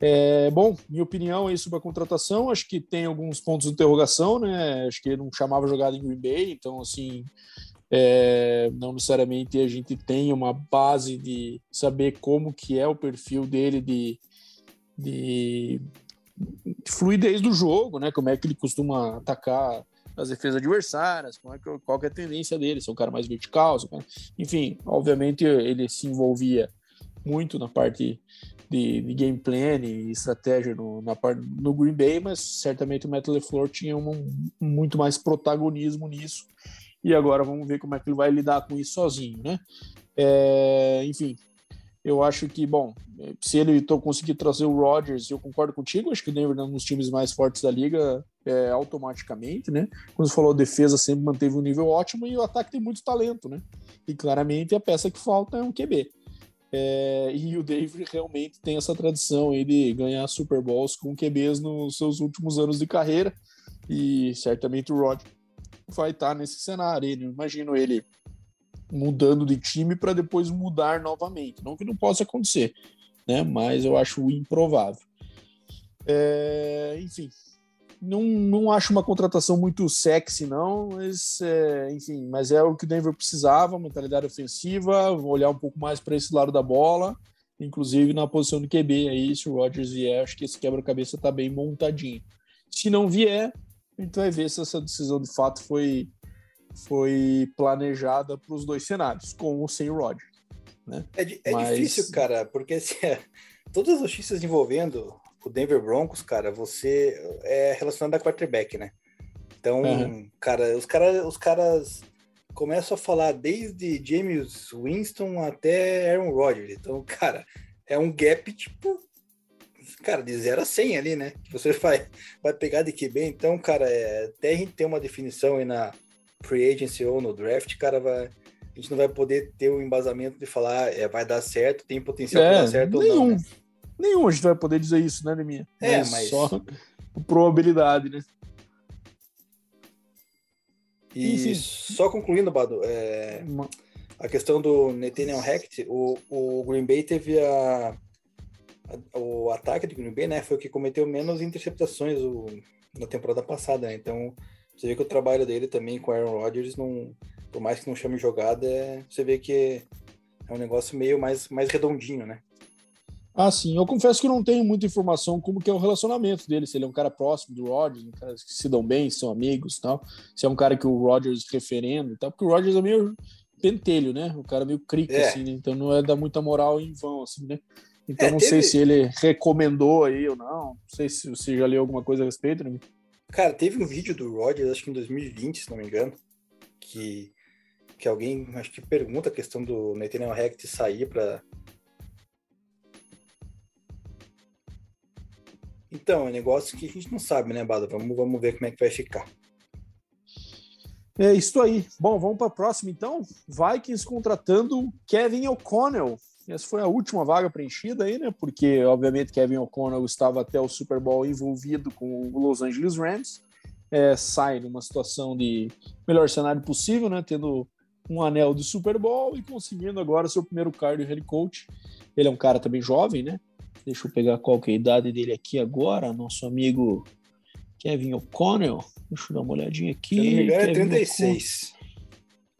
[SPEAKER 1] É, bom, minha opinião aí sobre a contratação, acho que tem alguns pontos de interrogação, né? Acho que ele não chamava jogada em Green Bay, então assim, é, não necessariamente a gente tem uma base de saber como que é o perfil dele de, de, de fluidez do jogo, né? Como é que ele costuma atacar as defesas adversárias, como é que, qual que é a tendência dele, se é um cara mais vertical, é enfim, obviamente ele se envolvia muito na parte de, de game plan e estratégia no, na parte, no Green Bay, mas certamente o Matt LeFleur tinha um, muito mais protagonismo nisso e agora vamos ver como é que ele vai lidar com isso sozinho, né? É, enfim, eu acho que, bom, se ele conseguir trazer o Rodgers, eu concordo contigo, acho que o Denver é um dos times mais fortes da liga é, automaticamente, né? Quando você falou, defesa sempre manteve um nível ótimo e o ataque tem muito talento, né? E claramente a peça que falta é um QB. É, e o David realmente tem essa tradição aí de ganhar Super Bowls com QBs nos seus últimos anos de carreira. E certamente o Rodgers vai estar nesse cenário. Ele, imagino ele mudando de time para depois mudar novamente. Não que não possa acontecer, né? Mas eu acho improvável. É, enfim, não, não acho uma contratação muito sexy, não, mas é, enfim, mas é o que o Denver precisava, mentalidade ofensiva, olhar um pouco mais para esse lado da bola, inclusive na posição do QB aí, se o Rodgers vier, acho que esse quebra-cabeça está bem montadinho. Se não vier, a gente vai ver se essa decisão de fato foi, foi planejada para os dois cenários, com ou sem o Roger. Né?
[SPEAKER 2] É, é Mas... difícil, cara, porque assim, todas as notícias envolvendo o Denver Broncos, cara, você é relacionado a quarterback, né? Então, uhum. cara, os, cara, os caras começam a falar desde James Winston até Aaron Rodgers. Então, cara, é um gap, tipo, cara, de 0 a 100 ali, né? Que você vai, vai pegar de QB. Então, cara, é, até a gente ter uma definição aí na free agency ou no draft, cara, vai, a gente não vai poder ter o um embasamento de falar é, vai dar certo, tem potencial é, para dar certo
[SPEAKER 1] nenhum,
[SPEAKER 2] ou não. Né?
[SPEAKER 1] Nenhum a gente vai poder dizer isso, né, Neminha?
[SPEAKER 2] É, mas, mas...
[SPEAKER 1] só probabilidade, né?
[SPEAKER 2] E Enfim. só concluindo, Bado, é, a questão do Nathaniel Hackett, o, o Green Bay teve a, o ataque do Green Bay, né, foi o que cometeu menos interceptações o, na temporada passada, né? Então, você vê que o trabalho dele também com Aaron Rodgers, não, por mais que não chame jogada, é, você vê que é um negócio meio mais, mais redondinho, né?
[SPEAKER 1] Ah, sim. Eu confesso que não tenho muita informação como que é o relacionamento dele, se ele é um cara próximo do Rodgers, um cara que se dão bem, são amigos tal, se é um cara que o Rodgers referendo e tal, porque o Rodgers é meio pentelho, né? O cara meio crica, é. assim, né? Então não é dar muita moral em vão, assim, né? Então é, não teve... sei se ele recomendou aí ou não. Não sei se você já leu alguma coisa a respeito, né?
[SPEAKER 2] Cara, teve um vídeo do Rodgers, acho que em 2020, se não me engano, que, que alguém, acho que pergunta a questão do Nathaniel Hackett sair para Então, é um negócio que a gente não sabe, né, Bada? Vamos, vamos ver como é que vai ficar.
[SPEAKER 1] É isso aí. Bom, vamos para a próxima então. Vikings contratando Kevin O'Connell, essa foi a última vaga preenchida aí, né? Porque, obviamente, Kevin O'Connell estava até o Super Bowl envolvido com o Los Angeles Rams. É, sai numa situação de melhor cenário possível, né? Tendo um anel de Super Bowl e conseguindo agora seu primeiro cardio head coach. Ele é um cara também jovem, né? Deixa eu pegar qual que é a idade dele aqui agora. Nosso amigo Kevin O'Connell. Deixa eu dar uma olhadinha aqui. Se
[SPEAKER 2] não me engano, é 36.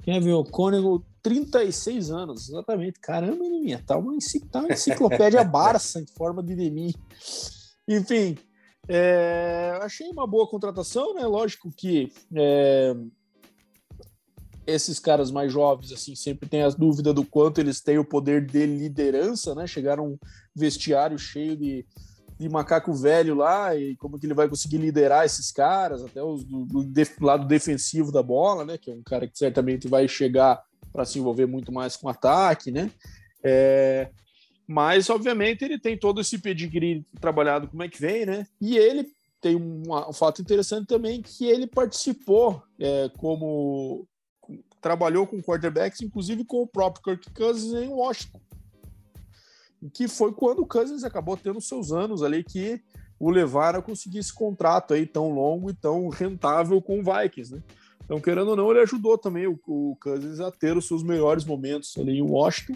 [SPEAKER 1] Kevin O'Connell, 36 anos, exatamente. Caramba, minha, tá uma, tá uma enciclopédia Barça em forma de mim. Enfim, é, achei uma boa contratação, né? Lógico que é, esses caras mais jovens, assim, sempre tem as dúvidas do quanto eles têm o poder de liderança, né? Chegaram um vestiário cheio de, de macaco velho lá e como que ele vai conseguir liderar esses caras, até os do, do, do lado defensivo da bola, né? Que é um cara que certamente vai chegar para se envolver muito mais com ataque, né? É, Mas, obviamente, ele tem todo esse pedigree trabalhado como é que vem, né? E ele tem um, um fato interessante também que ele participou é, como trabalhou com quarterbacks, inclusive com o próprio Kirk Cousins em Washington. Que foi quando o Cousins acabou tendo seus anos ali que o levaram a conseguir esse contrato aí tão longo e tão rentável com o Vikings, né? Então, querendo ou não, ele ajudou também o, o Cousins a ter os seus melhores momentos ali em Washington.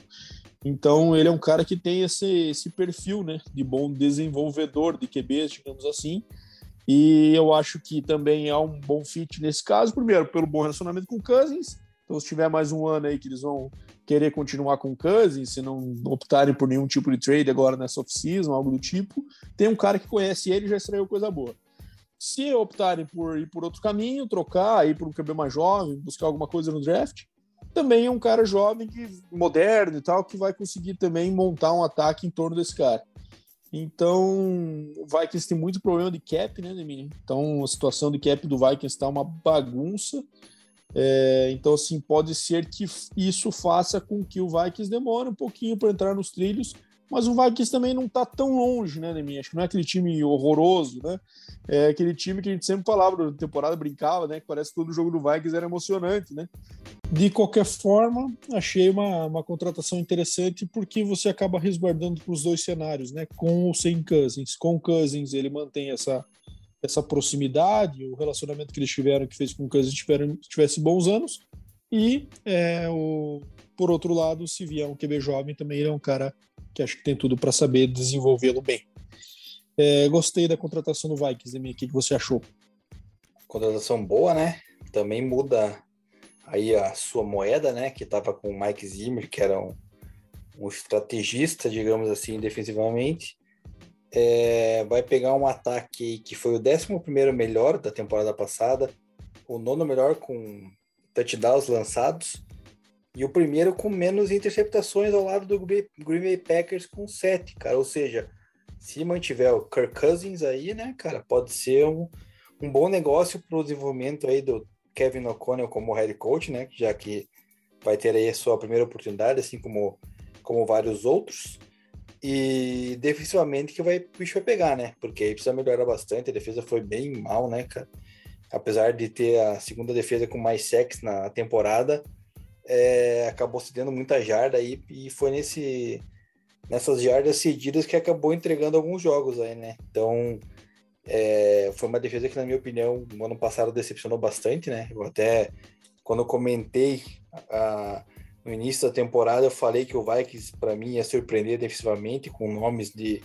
[SPEAKER 1] Então, ele é um cara que tem esse, esse perfil, né, de bom desenvolvedor de QBs, digamos assim. E eu acho que também há um bom fit nesse caso, primeiro, pelo bom relacionamento com o Cousins. Então, se tiver mais um ano aí que eles vão querer continuar com o Cousins, se não optarem por nenhum tipo de trade agora nessa off-season, algo do tipo, tem um cara que conhece ele e já extraiu coisa boa. Se optarem por ir por outro caminho, trocar, ir por um QB mais jovem, buscar alguma coisa no draft, também é um cara jovem, que, moderno e tal, que vai conseguir também montar um ataque em torno desse cara. Então, o Vikings tem muito problema de cap, né, Demini? Então, a situação de cap do Vikings está uma bagunça. É, então, assim, pode ser que isso faça com que o Vikings demore um pouquinho para entrar nos trilhos, mas o Vikings também não está tão longe, né, Neminha? Acho que não é aquele time horroroso, né? É aquele time que a gente sempre falava na temporada, brincava, né? Que parece que todo jogo do Vikings era emocionante, né? De qualquer forma, achei uma, uma contratação interessante porque você acaba resguardando para os dois cenários, né? Com ou sem Cousins. Com Cousins, ele mantém essa, essa proximidade, o relacionamento que eles tiveram, que fez com que Cousins tivesse bons anos. E, é, o, por outro lado, se vier um QB jovem, também ele é um cara que acho que tem tudo para saber desenvolvê-lo bem. É, gostei da contratação do Vikings, Demi. O que, que você achou?
[SPEAKER 2] Contratação boa, né? Também muda aí a sua moeda, né? Que estava com o Mike Zimmer, que era um, um estrategista, digamos assim, defensivamente. É, vai pegar um ataque que foi o 11 melhor da temporada passada, o nono melhor com touchdowns lançados e o primeiro com menos interceptações ao lado do Green Bay Packers com sete, cara. Ou seja, se mantiver o Kirk Cousins aí, né, cara, pode ser um, um bom negócio para o desenvolvimento aí do Kevin O'Connell como head coach, né, já que vai ter aí a sua primeira oportunidade, assim como, como vários outros. E defensivamente que vai, o bicho vai pegar, né? Porque aí precisa melhorar bastante. A defesa foi bem mal, né, cara? Apesar de ter a segunda defesa com mais sacks na temporada, é, acabou cedendo muita jarda aí e foi nesse nessas jardas cedidas que acabou entregando alguns jogos aí, né? Então é, foi uma defesa que, na minha opinião, no ano passado decepcionou bastante, né? Eu até quando eu comentei a, no início da temporada, eu falei que o Vikings para mim ia surpreender defensivamente com nomes de,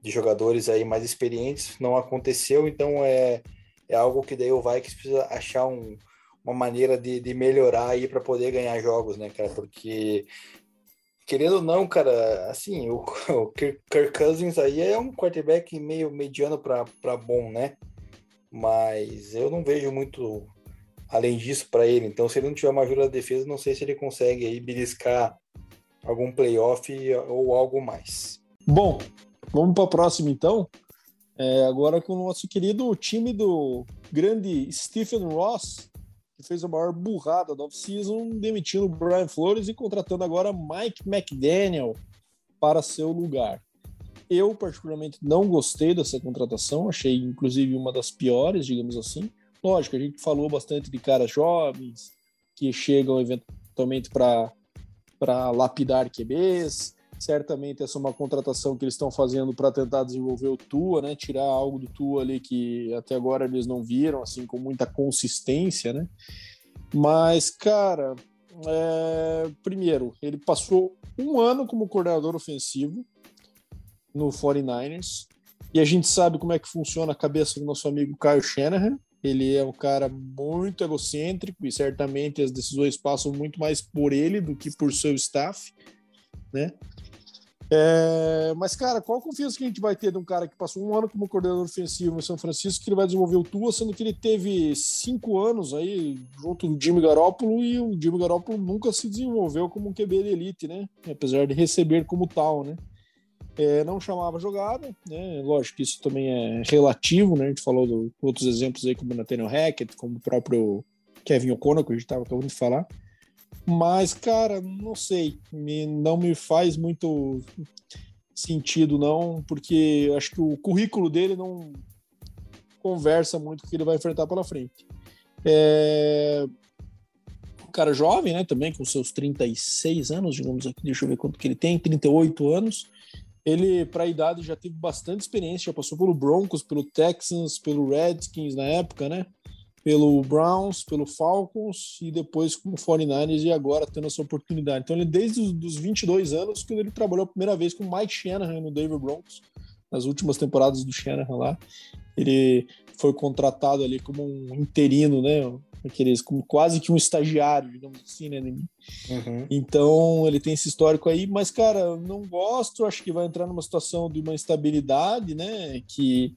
[SPEAKER 2] de jogadores aí mais experientes. Não aconteceu, então é, é algo que daí o Vikings precisa achar um uma maneira de, de melhorar aí para poder ganhar jogos, né, cara? Porque querendo ou não, cara, assim, o, o Kirk Cousins aí é um quarterback meio mediano para bom, né? Mas eu não vejo muito além disso para ele. Então, se ele não tiver uma ajuda da defesa, não sei se ele consegue aí beliscar algum playoff ou algo mais.
[SPEAKER 1] Bom, vamos para a próxima então. É, agora com o nosso querido time do grande Stephen Ross, que fez a maior burrada da off-season, demitindo o Brian Flores e contratando agora Mike McDaniel para seu lugar. Eu, particularmente, não gostei dessa contratação, achei inclusive uma das piores, digamos assim. Lógico, a gente falou bastante de caras jovens que chegam eventualmente para lapidar QBs, Certamente essa é uma contratação que eles estão fazendo para tentar desenvolver o Tua, né? Tirar algo do Tua ali que até agora eles não viram, assim, com muita consistência, né? Mas, cara, é... primeiro, ele passou um ano como coordenador ofensivo no 49ers, e a gente sabe como é que funciona a cabeça do nosso amigo Kyle Shanahan. Ele é um cara muito egocêntrico e certamente as decisões passam muito mais por ele do que por seu staff, né? É, mas, cara, qual a confiança que a gente vai ter de um cara que passou um ano como coordenador ofensivo no São Francisco, que ele vai desenvolver o Tua, sendo que ele teve cinco anos aí junto do Jimmy Garoppolo e o Jimmy Garoppolo nunca se desenvolveu como um QB de elite, né? Apesar de receber como tal, né? É, não chamava jogada, né? Lógico que isso também é relativo, né? A gente falou de outros exemplos aí, como o Nathaniel Hackett, como o próprio Kevin O'Connor, que a gente estava acabando de falar. Mas, cara, não sei, me, não me faz muito sentido, não, porque acho que o currículo dele não conversa muito com o que ele vai enfrentar pela frente. É... Um cara jovem, né, também, com seus 36 anos, digamos aqui, deixa eu ver quanto que ele tem, 38 anos. Ele, para a idade, já teve bastante experiência, já passou pelo Broncos, pelo Texans, pelo Redskins na época, né? pelo Browns, pelo Falcons e depois com o 49ers e agora tendo essa oportunidade. Então ele desde os 22 anos que ele trabalhou a primeira vez com Mike Shanahan no Denver Broncos, nas últimas temporadas do Shanahan lá. Ele foi contratado ali como um interino, né? Aqueles, como quase que um estagiário, digamos assim, né? Uhum. Então ele tem esse histórico aí, mas cara, não gosto, acho que vai entrar numa situação de uma instabilidade, né? Que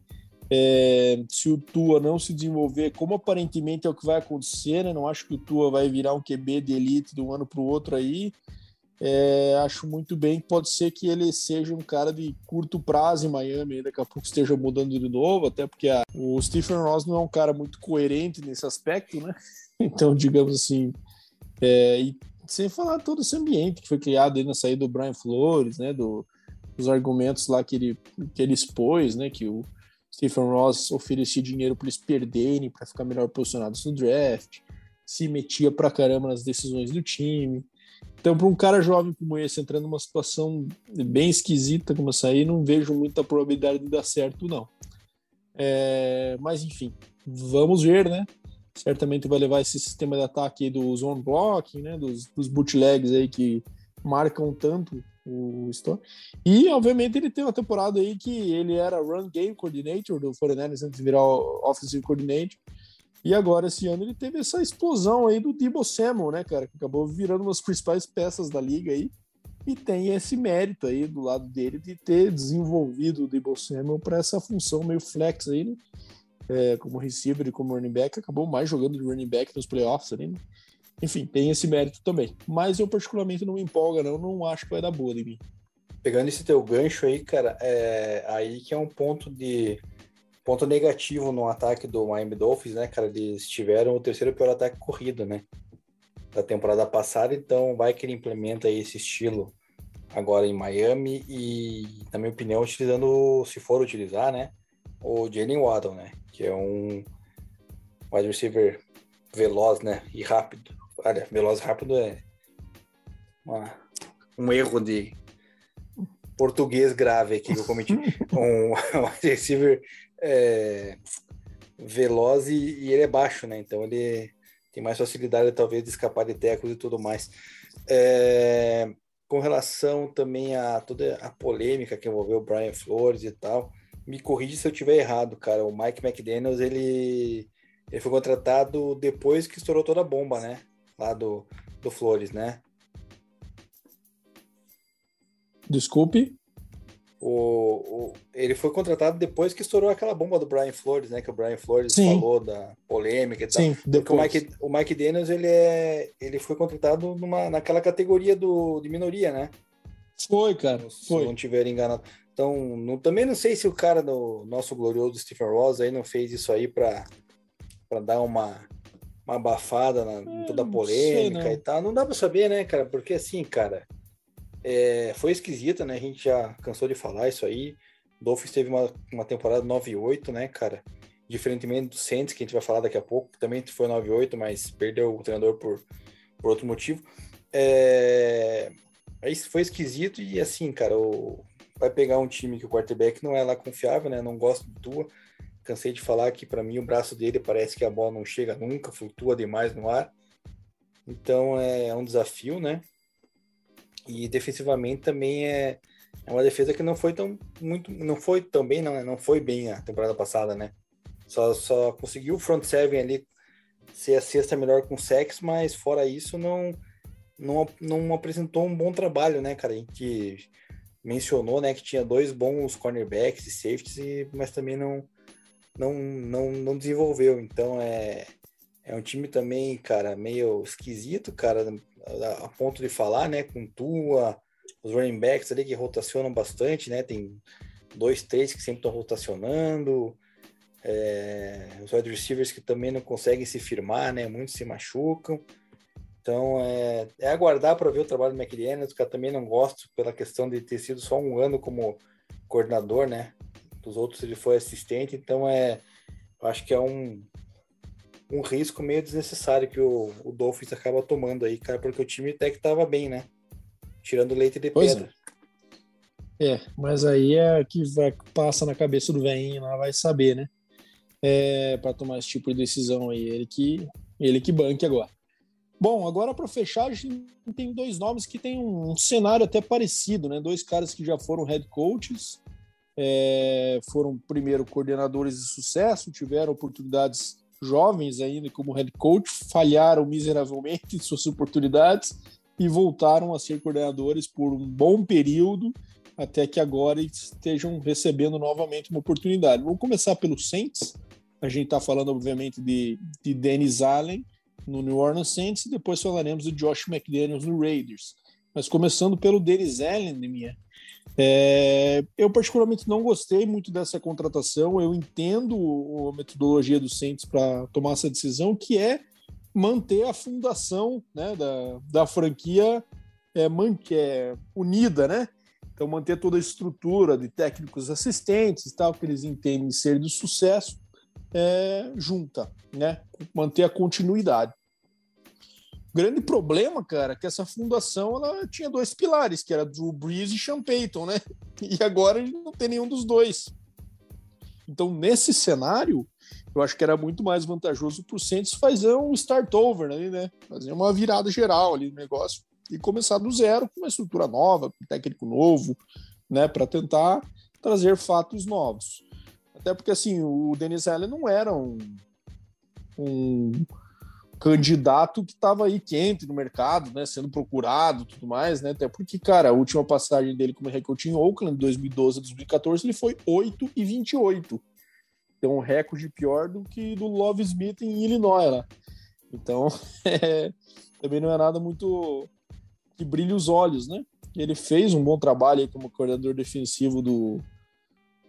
[SPEAKER 1] é, se o Tua não se desenvolver, como aparentemente é o que vai acontecer, né? Não acho que o Tua vai virar um QB de elite de um ano para o outro aí. É, acho muito bem que pode ser que ele seja um cara de curto prazo em Miami, daqui a pouco esteja mudando de novo, até porque a, o Stephen Ross não é um cara muito coerente nesse aspecto, né? Então, digamos assim, é, e sem falar todo esse ambiente que foi criado aí na saída do Brian Flores, né? Do, dos argumentos lá que ele, que ele expôs, né? Que o, Stephen Ross oferecia dinheiro para eles perderem, para ficar melhor posicionados no draft, se metia pra caramba nas decisões do time. Então, para um cara jovem como esse, entrando numa situação bem esquisita como essa aí, não vejo muita probabilidade de dar certo, não. É, mas, enfim, vamos ver, né? Certamente vai levar esse sistema de ataque do zone blocking, né? Dos, dos bootlegs aí que marcam tanto o Stone. E, obviamente, ele tem uma temporada aí que ele era run game coordinator do 49ers antes de virar offensive coordinator. E agora, esse ano, ele teve essa explosão aí do Debo Samuel, né, cara? Que acabou virando uma das principais peças da liga aí. E tem esse mérito aí do lado dele de ter desenvolvido o Debo Samuel para essa função meio flex aí, né? É, como receiver e como running back, acabou mais jogando de running back nos playoffs ali, né? enfim, tem esse mérito também. Mas eu particularmente não me empolga, não, não acho que vai dar boa de mim.
[SPEAKER 2] Pegando esse teu gancho aí, cara, é aí que é um ponto de ponto negativo no ataque do Miami Dolphins, né, cara? Eles tiveram o terceiro pior ataque corrido, né? Da temporada passada, então vai que ele implementa esse estilo agora em Miami e, na minha opinião, utilizando, se for utilizar, né, o Jalen Waddle, né, que é um wide receiver veloz, né, e rápido. Olha, veloz rápido é uma, um erro de português grave aqui que eu cometi. um, um receiver é, veloz e, e, ele é baixo, né? Então ele tem mais facilidade, talvez, de escapar de tecos e tudo mais. É, com relação também a toda a polêmica que envolveu o Brian Flores e tal, me corrija se eu estiver errado, cara. O Mike McDaniels, ele, ele foi contratado depois que estourou toda a bomba, né? lá do, do Flores, né?
[SPEAKER 1] Desculpe.
[SPEAKER 2] O, o, ele foi contratado depois que estourou aquela bomba do Brian Flores, né? Que o Brian Flores Sim. falou da polêmica e tal. Sim, Porque o Mike, o Mike Daniels, ele, é, ele foi contratado numa, naquela categoria do, de minoria, né?
[SPEAKER 1] Foi, cara. Se foi.
[SPEAKER 2] não tiver enganado. Então, não, também não sei se o cara do nosso glorioso Stephen Ross aí não fez isso aí para dar uma uma abafada na, em toda a hum, polêmica sei, e tal. Não dá para saber, né, cara? Porque assim, cara, é, foi esquisita, né? A gente já cansou de falar isso aí. Dolphins teve uma, uma temporada 9-8, né, cara? Diferentemente do Saints, que a gente vai falar daqui a pouco, que também foi 9-8, mas perdeu o treinador por, por outro motivo. É... Aí foi esquisito e assim, cara, o... vai pegar um time que o quarterback não é lá confiável, né? Não gosta do Tua cansei de falar que para mim o braço dele parece que a bola não chega nunca, flutua demais no ar. Então é um desafio, né? E defensivamente também é, é uma defesa que não foi tão muito, não foi tão bem, não, né? não foi bem a temporada passada, né? Só, só conseguiu o front seven ali ser a sexta melhor com sex, mas fora isso não, não, não apresentou um bom trabalho, né, cara? A gente mencionou, né, que tinha dois bons cornerbacks e safeties, mas também não não, não, não desenvolveu. Então é, é um time também, cara, meio esquisito, cara, a, ponto de falar, né? Com Tua, os running backs ali que rotacionam bastante, né? Tem dois, três que sempre estão rotacionando. É, os wide receivers que também não conseguem se firmar, né? Muitos se machucam. Então é, é aguardar para ver o trabalho do McDaniels, que eu também não gosto pela questão de ter sido só um ano como coordenador, né? Dos outros ele foi assistente, então é, eu acho que é um, um risco meio desnecessário que o, o Dolphins acaba tomando aí, cara, porque o time até que tava bem, né? Tirando leite de pois pedra.
[SPEAKER 1] É. é. mas aí é que vai, passa na cabeça do velhinho lá, vai saber, né? É, para tomar esse tipo de decisão aí, ele que, ele que banque agora. Bom, agora para fechar, a gente tem dois nomes que tem um, um, cenário até parecido, né? Dois caras que já foram head coaches, é, foram primeiro coordenadores de sucesso, tiveram oportunidades jovens ainda como head coach, falharam miseravelmente em suas oportunidades e voltaram a ser coordenadores por um bom período, até que agora estejam recebendo novamente uma oportunidade. Vamos começar pelo Saints. A gente está falando, obviamente, de, de Dennis Allen no New Orleans Saints e depois falaremos de Josh McDaniels no Raiders. Mas começando pelo Dennis Allen, minha. É, eu particularmente não gostei muito dessa contratação. Eu entendo a metodologia do Saints para tomar essa decisão, que é manter a fundação né, da, da franquia é, man, é, unida, né? Então manter toda a estrutura de técnicos assistentes, tal que eles entendem ser de sucesso, é, junta, né? Manter a continuidade. Grande problema, cara, que essa fundação ela tinha dois pilares, que era Drew Brees e Sean Payton, né? E agora não tem nenhum dos dois. Então, nesse cenário, eu acho que era muito mais vantajoso para o Santos fazer um start over ali, né? Fazer uma virada geral ali no negócio e começar do zero com uma estrutura nova, com um técnico novo, né? Para tentar trazer fatos novos. Até porque, assim, o Denis Allen não era um, um candidato que estava aí quente no mercado, né, sendo procurado tudo mais, né, até porque, cara, a última passagem dele como recorde em Oakland, 2012 a 2014, ele foi 8 e 28. Então, um recorde pior do que do Love Smith em Illinois lá. Então, é, também não é nada muito que brilhe os olhos, né? Ele fez um bom trabalho aí como coordenador defensivo do,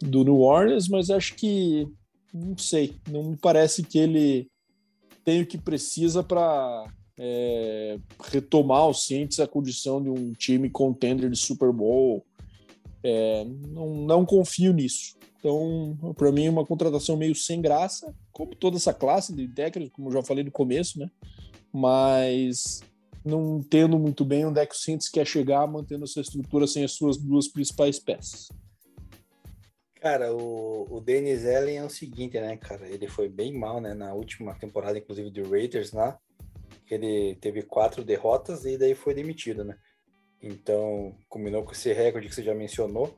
[SPEAKER 1] do New Orleans, mas acho que, não sei, não me parece que ele tem o que precisa para é, retomar o Saints a condição de um time contender de Super Bowl. É, não, não confio nisso. Então, para mim, é uma contratação meio sem graça, como toda essa classe de técnicos, como já falei no começo, né? Mas não entendo muito bem onde é que o Saints quer chegar mantendo essa estrutura sem as suas duas principais peças.
[SPEAKER 2] Cara, o, o Dennis Allen é o seguinte, né, cara? Ele foi bem mal, né, na última temporada, inclusive, do Raiders lá. Ele teve quatro derrotas e daí foi demitido, né? Então, combinou com esse recorde que você já mencionou.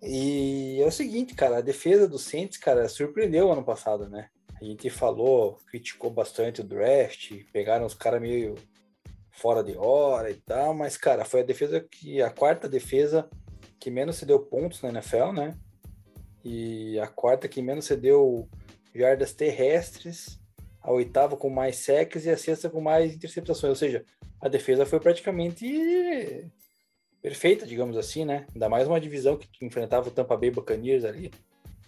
[SPEAKER 2] E é o seguinte, cara, a defesa do Saints, cara, surpreendeu ano passado, né? A gente falou, criticou bastante o draft, pegaram os caras meio fora de hora e tal, mas, cara, foi a defesa que, a quarta defesa que menos cedeu pontos na NFL, né? E a quarta que menos cedeu jardas terrestres, a oitava com mais sacks e a sexta com mais interceptações. Ou seja, a defesa foi praticamente perfeita, digamos assim, né? Ainda mais uma divisão que, enfrentava o Tampa Bay Buccaneers ali,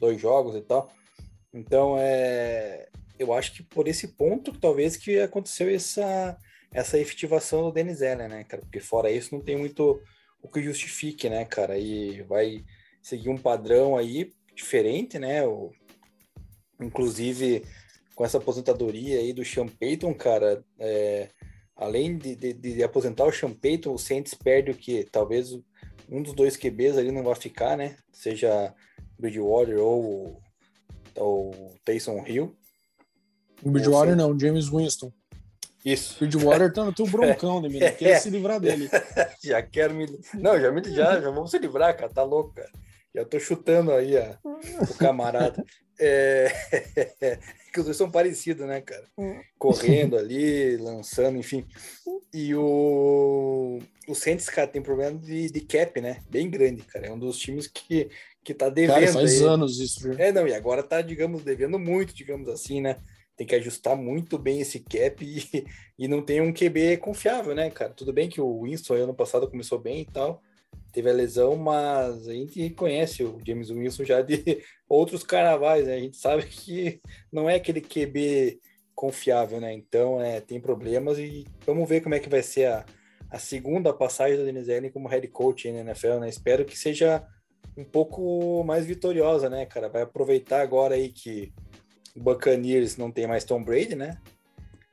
[SPEAKER 2] dois jogos e tal. Então, é, eu acho que por esse ponto, talvez que aconteceu essa essa efetivação do Denis Allen, né, cara? Porque fora isso não tem muito o que justifique, né, cara? E vai seguir um padrão aí diferente, né? O, inclusive com essa aposentadoria aí do Sean Payton, cara, é, além de, de, de, aposentar o Sean Payton, o Saints perde o que? Talvez um dos dois QBs ali não vai ficar, né? Seja Bridgewater ou, ou Taysom Hill.
[SPEAKER 1] Bridgewater não, James Winston.
[SPEAKER 2] Isso.
[SPEAKER 1] Bridgewater tá no teu broncão, né, menino? Quer se livrar dele.
[SPEAKER 2] já quero me. Não, já, me... já, já vamos se livrar, cara. Tá louco, cara. Já tô chutando aí a... o camarada. É... que os dois são parecidos, né, cara? Correndo ali, lançando, enfim. E o. O Saints, cara, tem problema de, de cap, né? Bem grande, cara. É um dos times que, que tá devendo. Cara,
[SPEAKER 1] faz aí. anos isso,
[SPEAKER 2] viu? É, não, e agora tá, digamos, devendo muito, digamos assim, né? Tem que ajustar muito bem esse cap e, e não tem um QB confiável, né, cara? Tudo bem que o Winston ano passado começou bem e tal, teve a lesão, mas a gente conhece o James Winston já de outros carnavais, né? A gente sabe que não é aquele QB confiável, né? Então, é, tem problemas e vamos ver como é que vai ser a, a segunda passagem da Dennis Allen como head coach na NFL, né? Espero que seja um pouco mais vitoriosa, né, cara? Vai aproveitar agora aí que Buccaneers não tem mais Tom Brady, né?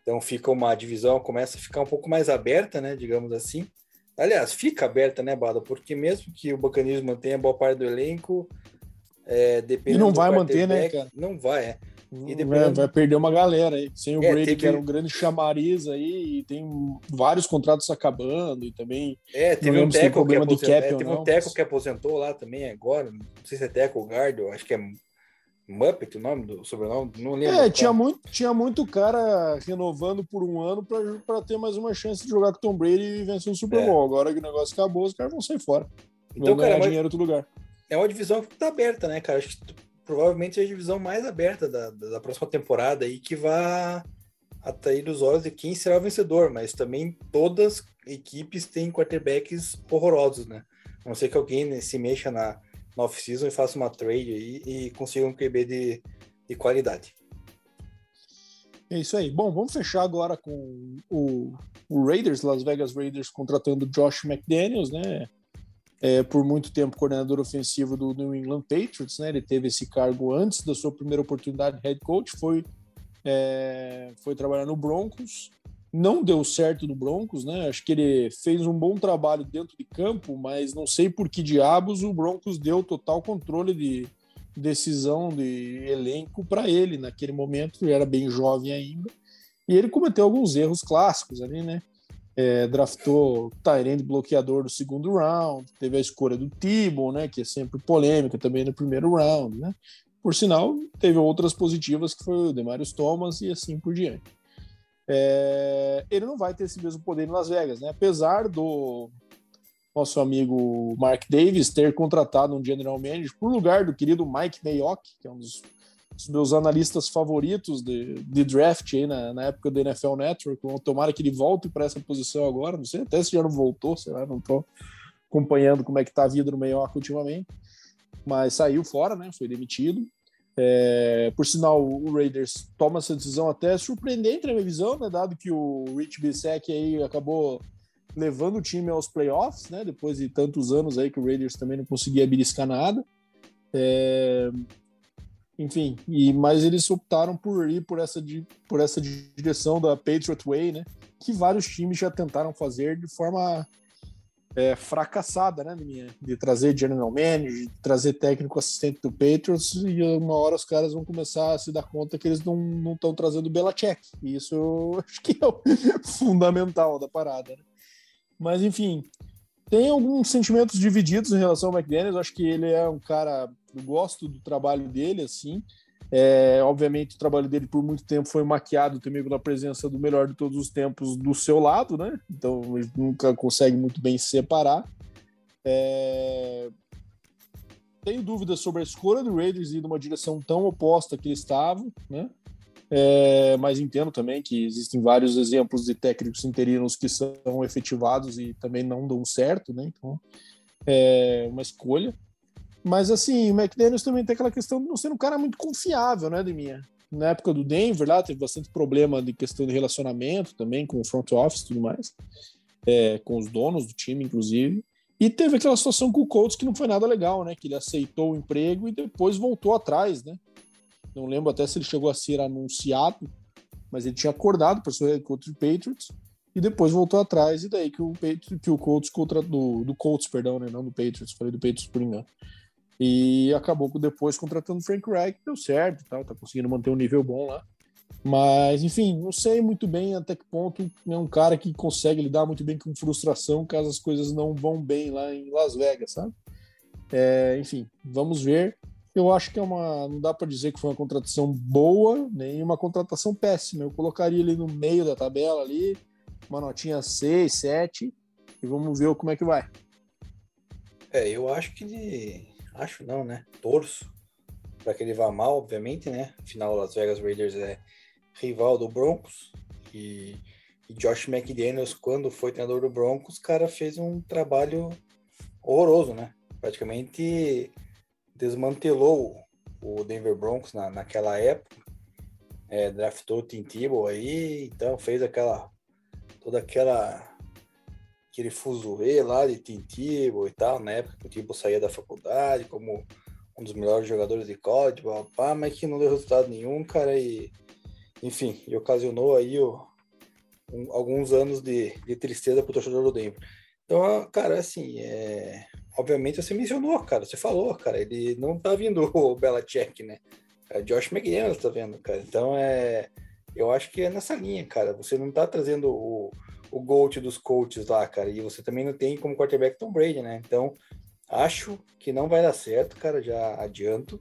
[SPEAKER 2] Então fica uma divisão, começa a ficar um pouco mais aberta, né, digamos assim. Aliás, fica aberta, né, Bada? Porque mesmo que o Buccaneers mantenha boa parte do elenco, é,
[SPEAKER 1] e não vai manter, né, cara?
[SPEAKER 2] Não vai, é.
[SPEAKER 1] E vai, vai, perder uma galera aí. Sem o é, Brady, teve... que era um grande chamariz aí, e tem vários contratos acabando, e também.
[SPEAKER 2] É, teve um teco que, aposentou, cap, é, teve um teco mas... que aposentou lá também agora. Não sei se é Teco ou Guard, acho que é Muppet o nome do sobrenome, não lembro.
[SPEAKER 1] É, tinha muito, tinha muito cara renovando por um ano para ter mais uma chance de jogar com Tom Brady e vencer o Super é. Bowl. Agora que o negócio acabou, os caras vão sair fora. Então, vão ganhar cara, dinheiro em outro lugar.
[SPEAKER 2] É uma divisão que tá aberta, né, cara? Acho que provavelmente é a divisão mais aberta da, da próxima temporada e que vai atrair os olhos de quem será o vencedor, mas também todas equipes têm quarterbacks horrorosos, né? A não ser que alguém se mexa na, na off-season e faça uma trade aí e consiga um QB de, de qualidade.
[SPEAKER 1] É isso aí. Bom, vamos fechar agora com o, o Raiders, Las Vegas Raiders, contratando Josh McDaniels, né? É, por muito tempo coordenador ofensivo do New England Patriots, né? Ele teve esse cargo antes da sua primeira oportunidade de head coach, foi, é, foi trabalhar no Broncos, não deu certo no Broncos, né? Acho que ele fez um bom trabalho dentro de campo, mas não sei por que diabos o Broncos deu total controle de decisão de elenco para ele naquele momento. Ele era bem jovem ainda e ele cometeu alguns erros clássicos ali, né? É, draftou Tyrande bloqueador do segundo round, teve a escolha do Tibon, né? Que é sempre polêmica também no primeiro round, né? Por sinal, teve outras positivas que foi o Demarius Thomas e assim por diante é, ele não vai ter esse mesmo poder em Las Vegas, né? Apesar do nosso amigo Mark Davis ter contratado um general manager por lugar do querido Mike Mayock, que é um dos, dos meus analistas favoritos de, de draft aí na, na, época do NFL Network. Tomara que ele volte para essa posição agora, não sei até se já não voltou, sei lá, não estou acompanhando como é que tá a vida do Mayock ultimamente, mas saiu fora, né? Foi demitido. É, por sinal, o Raiders toma essa decisão até surpreendente na minha visão, né, dado que o Rich Bissack aí acabou levando o time aos playoffs, né, depois de tantos anos aí que o Raiders também não conseguia beliscar nada. É, enfim, e mas eles optaram por ir por essa, por essa direção da Patriot Way, né, que vários times já tentaram fazer de forma é, fracassada, né, minha, de trazer general manager, de trazer técnico assistente do Patriots, e uma hora os caras vão começar a se dar conta que eles não estão trazendo Belichick. E isso eu acho que é o fundamental da parada. Né? Mas, enfim, tem alguns sentimentos divididos em relação ao McDaniels. Acho que ele é um cara, eu gosto do trabalho dele, assim, é, obviamente, o trabalho dele por muito tempo foi maquiado também pela presença do melhor de todos os tempos do seu lado, né? Então, ele nunca consegue muito bem se separar. É... Tenho dúvidas sobre a escolha do Raiders ir numa direção tão oposta que eles estavam, né? É, mas entendo também que existem vários exemplos de técnicos interinos que são efetivados e também não dão certo, né? Então, é uma escolha. Mas assim, o McDaniels também tem aquela questão de não ser um cara muito confiável, né, de minha. Na época do Denver lá, teve bastante problema de questão de relacionamento também com o front office e tudo mais. É, com os donos do time, inclusive. E teve aquela situação com o Colts que não foi nada legal, né? Que ele aceitou o emprego e depois voltou atrás, né? Não lembro até se ele chegou a ser anunciado, mas ele tinha acordado para ser coach do Patriots e depois voltou atrás e daí que o Patriots, que o Colts contra do, do Colts, perdão, né? Não do Patriots, falei do Patriots por engano. E acabou depois contratando o Frank Reich, deu certo, tal, tá conseguindo manter um nível bom lá. Mas, enfim, não sei muito bem até que ponto é um cara que consegue lidar muito bem com frustração caso as coisas não vão bem lá em Las Vegas, sabe? É, enfim, vamos ver. Eu acho que é uma. Não dá para dizer que foi uma contratação boa, nem uma contratação péssima. Eu colocaria ele no meio da tabela ali, uma notinha 6, 7, e vamos ver como é que vai.
[SPEAKER 2] É, eu acho que Acho não, né? Torço para que ele vá mal, obviamente, né? Afinal, Las Vegas Raiders é rival do Broncos e, e Josh McDaniels, quando foi treinador do Broncos, cara, fez um trabalho horroroso, né? Praticamente desmantelou o Denver Broncos na, naquela época. é, draftou o Tim Tebow aí, então fez aquela toda aquela aquele fuzuê lá de Tim Tebow e tal, na época que o Tebow saía da faculdade como um dos melhores jogadores de college, pá, mas que não deu resultado nenhum, cara, e enfim, e ocasionou aí o, um, alguns anos de, de tristeza pro torcedor do Denver. Então, cara, assim, é... obviamente você mencionou, cara, você falou, cara, ele não tá vindo o Belichick, né? É Josh McDaniels tá vendo, cara. Então, é... eu acho que é nessa linha, cara. Você não tá trazendo o, o GOAT dos coaches lá, cara, e você também não tem como quarterback Tom Brady, né? Então, acho que não vai dar certo, cara, já adianto.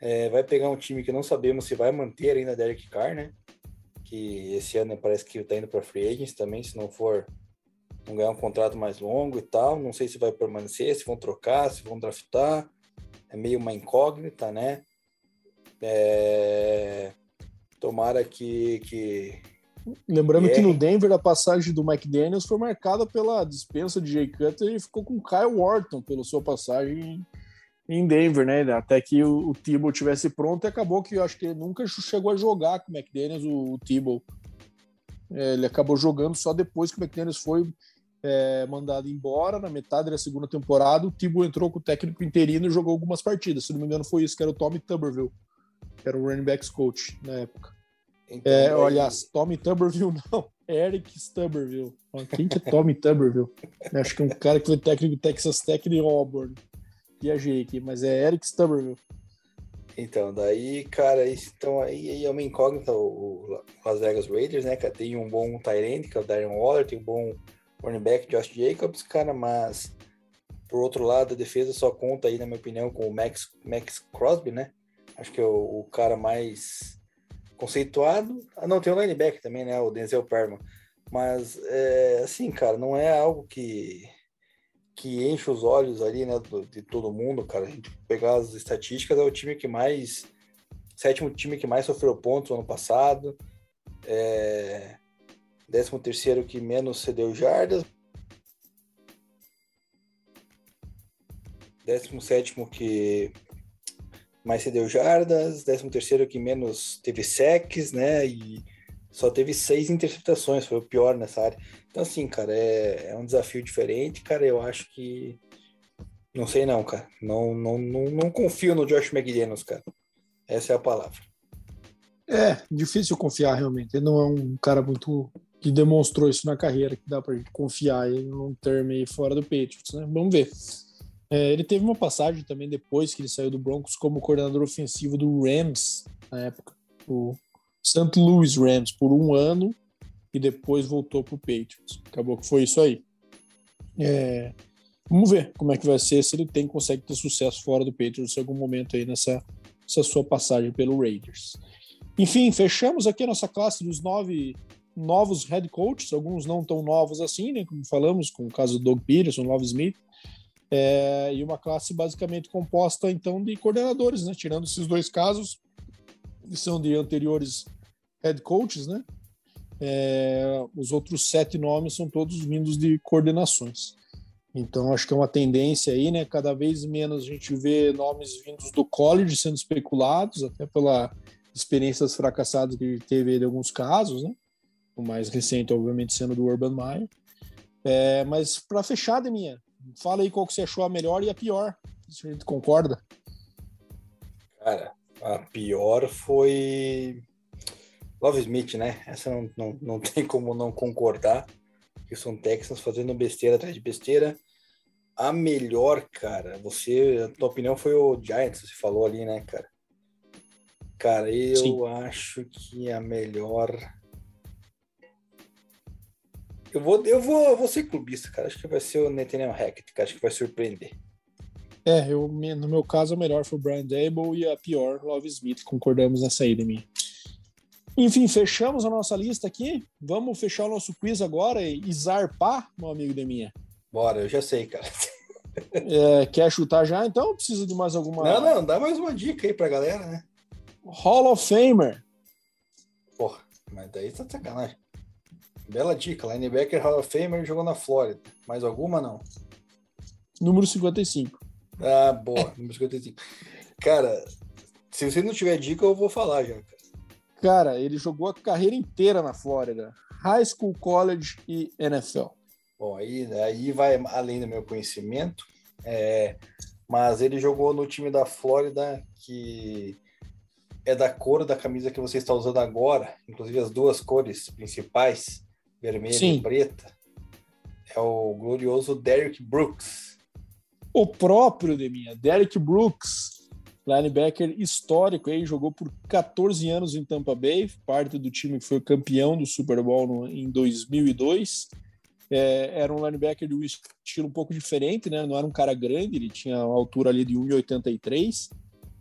[SPEAKER 2] É, vai pegar um time que não sabemos se vai manter ainda Derek Carr, né? Que esse ano parece que tá indo para free agents também, se não for não ganhar um contrato mais longo e tal. Não sei se vai permanecer, se vão trocar, se vão draftar. É meio uma incógnita, né? É... Tomara que, que...
[SPEAKER 1] Lembrando que, que no Denver a passagem do Mike Daniels foi marcada pela dispensa de Jay Cutler e ficou com Kyle Wharton pela sua passagem em Denver, né? Até que o, o Thibault tivesse pronto e acabou que eu acho que ele nunca chegou a jogar com o McDaniels, o, o Thibault. É, ele acabou jogando só depois que o McDaniels foi é, mandado embora na metade da segunda temporada. O Thibault entrou com o técnico interino e jogou algumas partidas. Se não me engano, foi isso, que era o Tommy Tuberville, que era o running backs coach na época. Então, é, aí... Aliás, Tommy Tuberville não, Eric Stubberville. Quem que é Tommy Tuberville? Acho que é um cara que foi técnico do Texas Tech e Auburn. Viajei aqui, mas é Eric Stubberville.
[SPEAKER 2] Então, daí, cara, então aí, é uma incógnita o, o Las Vegas Raiders, né, cara? Tem um bom Tyrant, que é o Darren Waller, tem um bom running back Josh Jacobs, cara, mas por outro lado, a defesa só conta aí, na minha opinião, com o Max, Max Crosby, né? Acho que é o, o cara mais conceituado. Ah, não, tem o linebacker também, né? O Denzel Perman. Mas, é, assim, cara, não é algo que, que enche os olhos ali, né, de todo mundo, cara. A gente pegar as estatísticas, é o time que mais. Sétimo time que mais sofreu pontos no ano passado. É, 13 terceiro que menos cedeu jardas. 17 que mais cedeu jardas, 13 terceiro que menos teve secs, né? E só teve seis interceptações, foi o pior nessa área. Então, assim, cara, é, é um desafio diferente, cara. Eu acho que. Não sei não, cara. Não, não, não, não confio no Josh McDaniels, cara. Essa é a palavra.
[SPEAKER 1] É, difícil confiar realmente. Ele não é um cara muito que demonstrou isso na carreira, que dá para gente confiar em um termo aí fora do Patriots, né? Vamos ver. É, ele teve uma passagem também depois que ele saiu do Broncos como coordenador ofensivo do Rams na época, o St. Louis Rams por um ano e depois voltou para o Patriots. Acabou que foi isso aí. É, vamos ver como é que vai ser se ele tem consegue ter sucesso fora do Patriots em algum momento aí nessa, nessa sua passagem pelo Raiders. Enfim, fechamos aqui a nossa classe dos nove novos head coaches, alguns não tão novos assim, né, como falamos, com o caso do Doug Peterson, Love Smith, é, e uma classe basicamente composta então de coordenadores, né, tirando esses dois casos, que são de anteriores head coaches, né, é, os outros sete nomes são todos vindos de coordenações. Então, acho que é uma tendência aí, né? Cada vez menos a gente vê nomes vindos do college sendo especulados, até pela experiências fracassadas que teve em alguns casos, né? o mais recente, obviamente, sendo do Urban Meyer. É, mas para fechar, Deminha, fala aí qual que você achou a melhor e a pior, se a gente concorda.
[SPEAKER 2] Cara, a pior foi Love Smith, né? Essa não, não, não tem como não concordar. Que são Texans fazendo besteira atrás de besteira. A melhor, cara, você, a tua opinião foi o Giants, você falou ali, né, cara? Cara, eu Sim. acho que a melhor eu vou, eu vou, eu vou ser clubista, cara. Acho que vai ser o Nathaniel Hackett, cara. Acho que vai surpreender.
[SPEAKER 1] É, eu, no meu caso, o melhor foi o Brian Dable e a pior, Love Smith. Concordamos nessa aí, mim. Enfim, fechamos a nossa lista aqui. Vamos fechar o nosso quiz agora e zarpar, meu amigo Deminha.
[SPEAKER 2] Bora, eu já sei, cara.
[SPEAKER 1] É, quer chutar já, então? Precisa de mais alguma...
[SPEAKER 2] Não, não, dá mais uma dica aí pra galera, né?
[SPEAKER 1] Hall of Famer.
[SPEAKER 2] Porra, mas daí tá sacanagem. Bela dica, linebacker Hall of Famer jogou na Flórida. Mais alguma, não?
[SPEAKER 1] Número 55.
[SPEAKER 2] Ah, boa, número 55. Cara, se você não tiver dica, eu vou falar já.
[SPEAKER 1] Cara, ele jogou a carreira inteira na Flórida. High School, College e NFL.
[SPEAKER 2] Bom, aí, aí vai além do meu conhecimento. É, mas ele jogou no time da Flórida, que é da cor da camisa que você está usando agora, inclusive as duas cores principais, vermelha Sim. e preta. É o glorioso Derrick Brooks.
[SPEAKER 1] O próprio de minha, Derrick Brooks, linebacker histórico aí, jogou por 14 anos em Tampa Bay, parte do time que foi campeão do Super Bowl no, em 2002. É, era um linebacker de um estilo um pouco diferente, né? Não era um cara grande, ele tinha uma altura ali de 1,83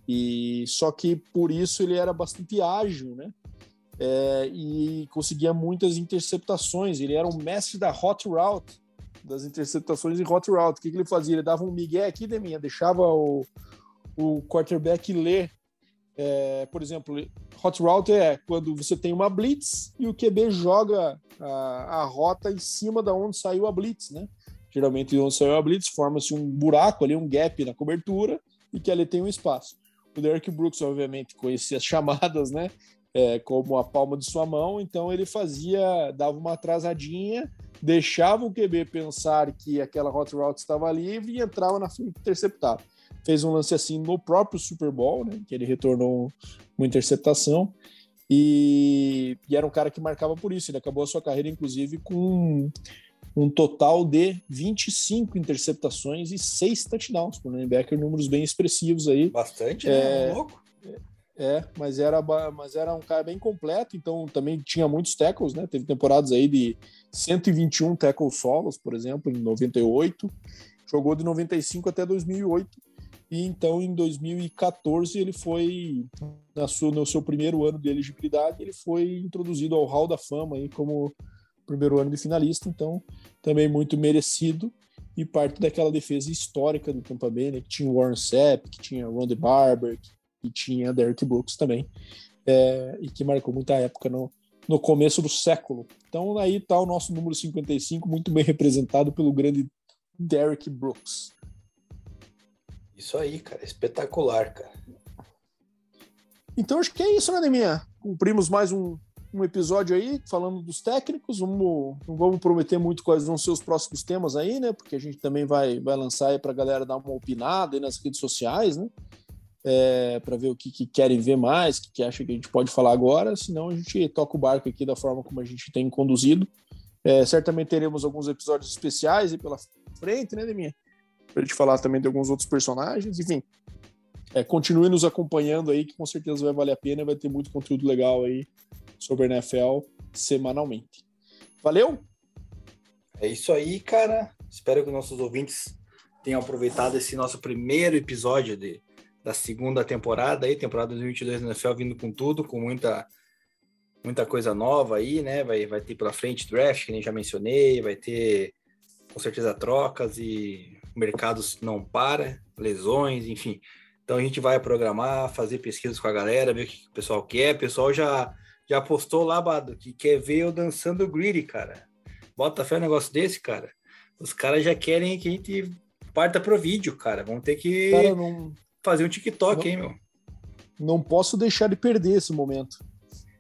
[SPEAKER 1] e só que por isso ele era bastante ágil, né? É, e conseguia muitas interceptações. Ele era um mestre da hot route, das interceptações em hot route. O que, que ele fazia? Ele dava um migué aqui, Deminha, deixava o, o quarterback ler. É, por exemplo, hot route é quando você tem uma blitz e o QB joga a, a rota em cima da onde saiu a blitz, né? Geralmente, onde saiu a blitz, forma-se um buraco ali, um gap na cobertura e que ali tem um espaço. O Derek Brooks, obviamente, conhecia as chamadas, né? É, como a palma de sua mão, então ele fazia, dava uma atrasadinha, deixava o QB pensar que aquela hot route estava livre e entrava na frente interceptava. Fez um lance assim no próprio Super Bowl, né? Que ele retornou uma interceptação. E, e, era um cara que marcava por isso. Ele acabou a sua carreira, inclusive, com um total de 25 interceptações e 6 touchdowns por linebacker, números bem expressivos aí.
[SPEAKER 2] Bastante, né? É, louco.
[SPEAKER 1] É, mas era, mas era um cara bem completo, então também tinha muitos tackles, né? Teve temporadas aí de 121 tackles solos, por exemplo, em 98. Jogou de 95 até 2008. E então em 2014 ele foi na sua, no seu primeiro ano de elegibilidade, ele foi introduzido ao Hall da Fama aí como primeiro ano de finalista, então também muito merecido e parte daquela defesa histórica do Tampa Bay, né, que tinha Warren Sapp, que tinha Ron Barber, que tinha Derrick Brooks também, é, e que marcou muita época no, no começo do século. Então aí está o nosso número 55, muito bem representado pelo grande Derrick Brooks.
[SPEAKER 2] Isso aí, cara, espetacular, cara.
[SPEAKER 1] Então acho que é isso, né, Neminha? Cumprimos mais um, um episódio aí falando dos técnicos. Vamos, não vamos prometer muito quais vão ser os próximos temas aí, né? Porque a gente também vai, vai lançar aí para a galera dar uma opinada aí nas redes sociais, né? É, para ver o que, que, querem ver mais, o que, que que a gente pode falar agora. Senão a gente toca o barco aqui da forma como a gente tem conduzido. É, certamente teremos alguns episódios especiais aí pela frente, né, Deminha? Para a gente falar também de alguns outros personagens. Enfim, é, continue nos acompanhando aí, que com certeza vai valer a pena. Vai ter muito conteúdo legal aí sobre a NFL semanalmente. Valeu?
[SPEAKER 2] É isso aí, cara. Espero que nossos ouvintes tenham aproveitado esse nosso primeiro episódio de, da segunda temporada aí, temporada 2022 da NFL vindo com tudo, com muita muita coisa nova aí, né? Vai, vai ter pela frente draft, que nem já mencionei, vai ter com certeza trocas e o mercado não para, lesões, enfim. Então a gente vai programar, fazer pesquisas com a galera, ver o que o pessoal quer. O pessoal já já postou lá, Bado, que quer ver eu dançando greedy, cara. Bota fé um negócio desse, cara. Os caras já querem que a gente parta pro vídeo, cara. Vamos ter que cara, não... fazer um TikTok, não... hein, meu?
[SPEAKER 1] Não posso deixar de perder esse momento.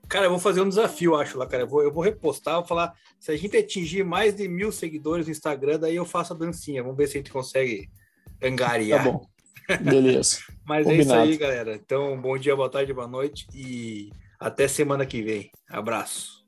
[SPEAKER 2] Cara, eu vou fazer um desafio, acho lá, cara. Eu vou, eu vou repostar, vou falar. Se a gente atingir mais de mil seguidores no Instagram, daí eu faço a dancinha. Vamos ver se a gente consegue angariar.
[SPEAKER 1] Tá bom. Beleza.
[SPEAKER 2] Mas Combinado. é isso aí, galera. Então, bom dia, boa tarde, boa noite e até semana que vem. Abraço.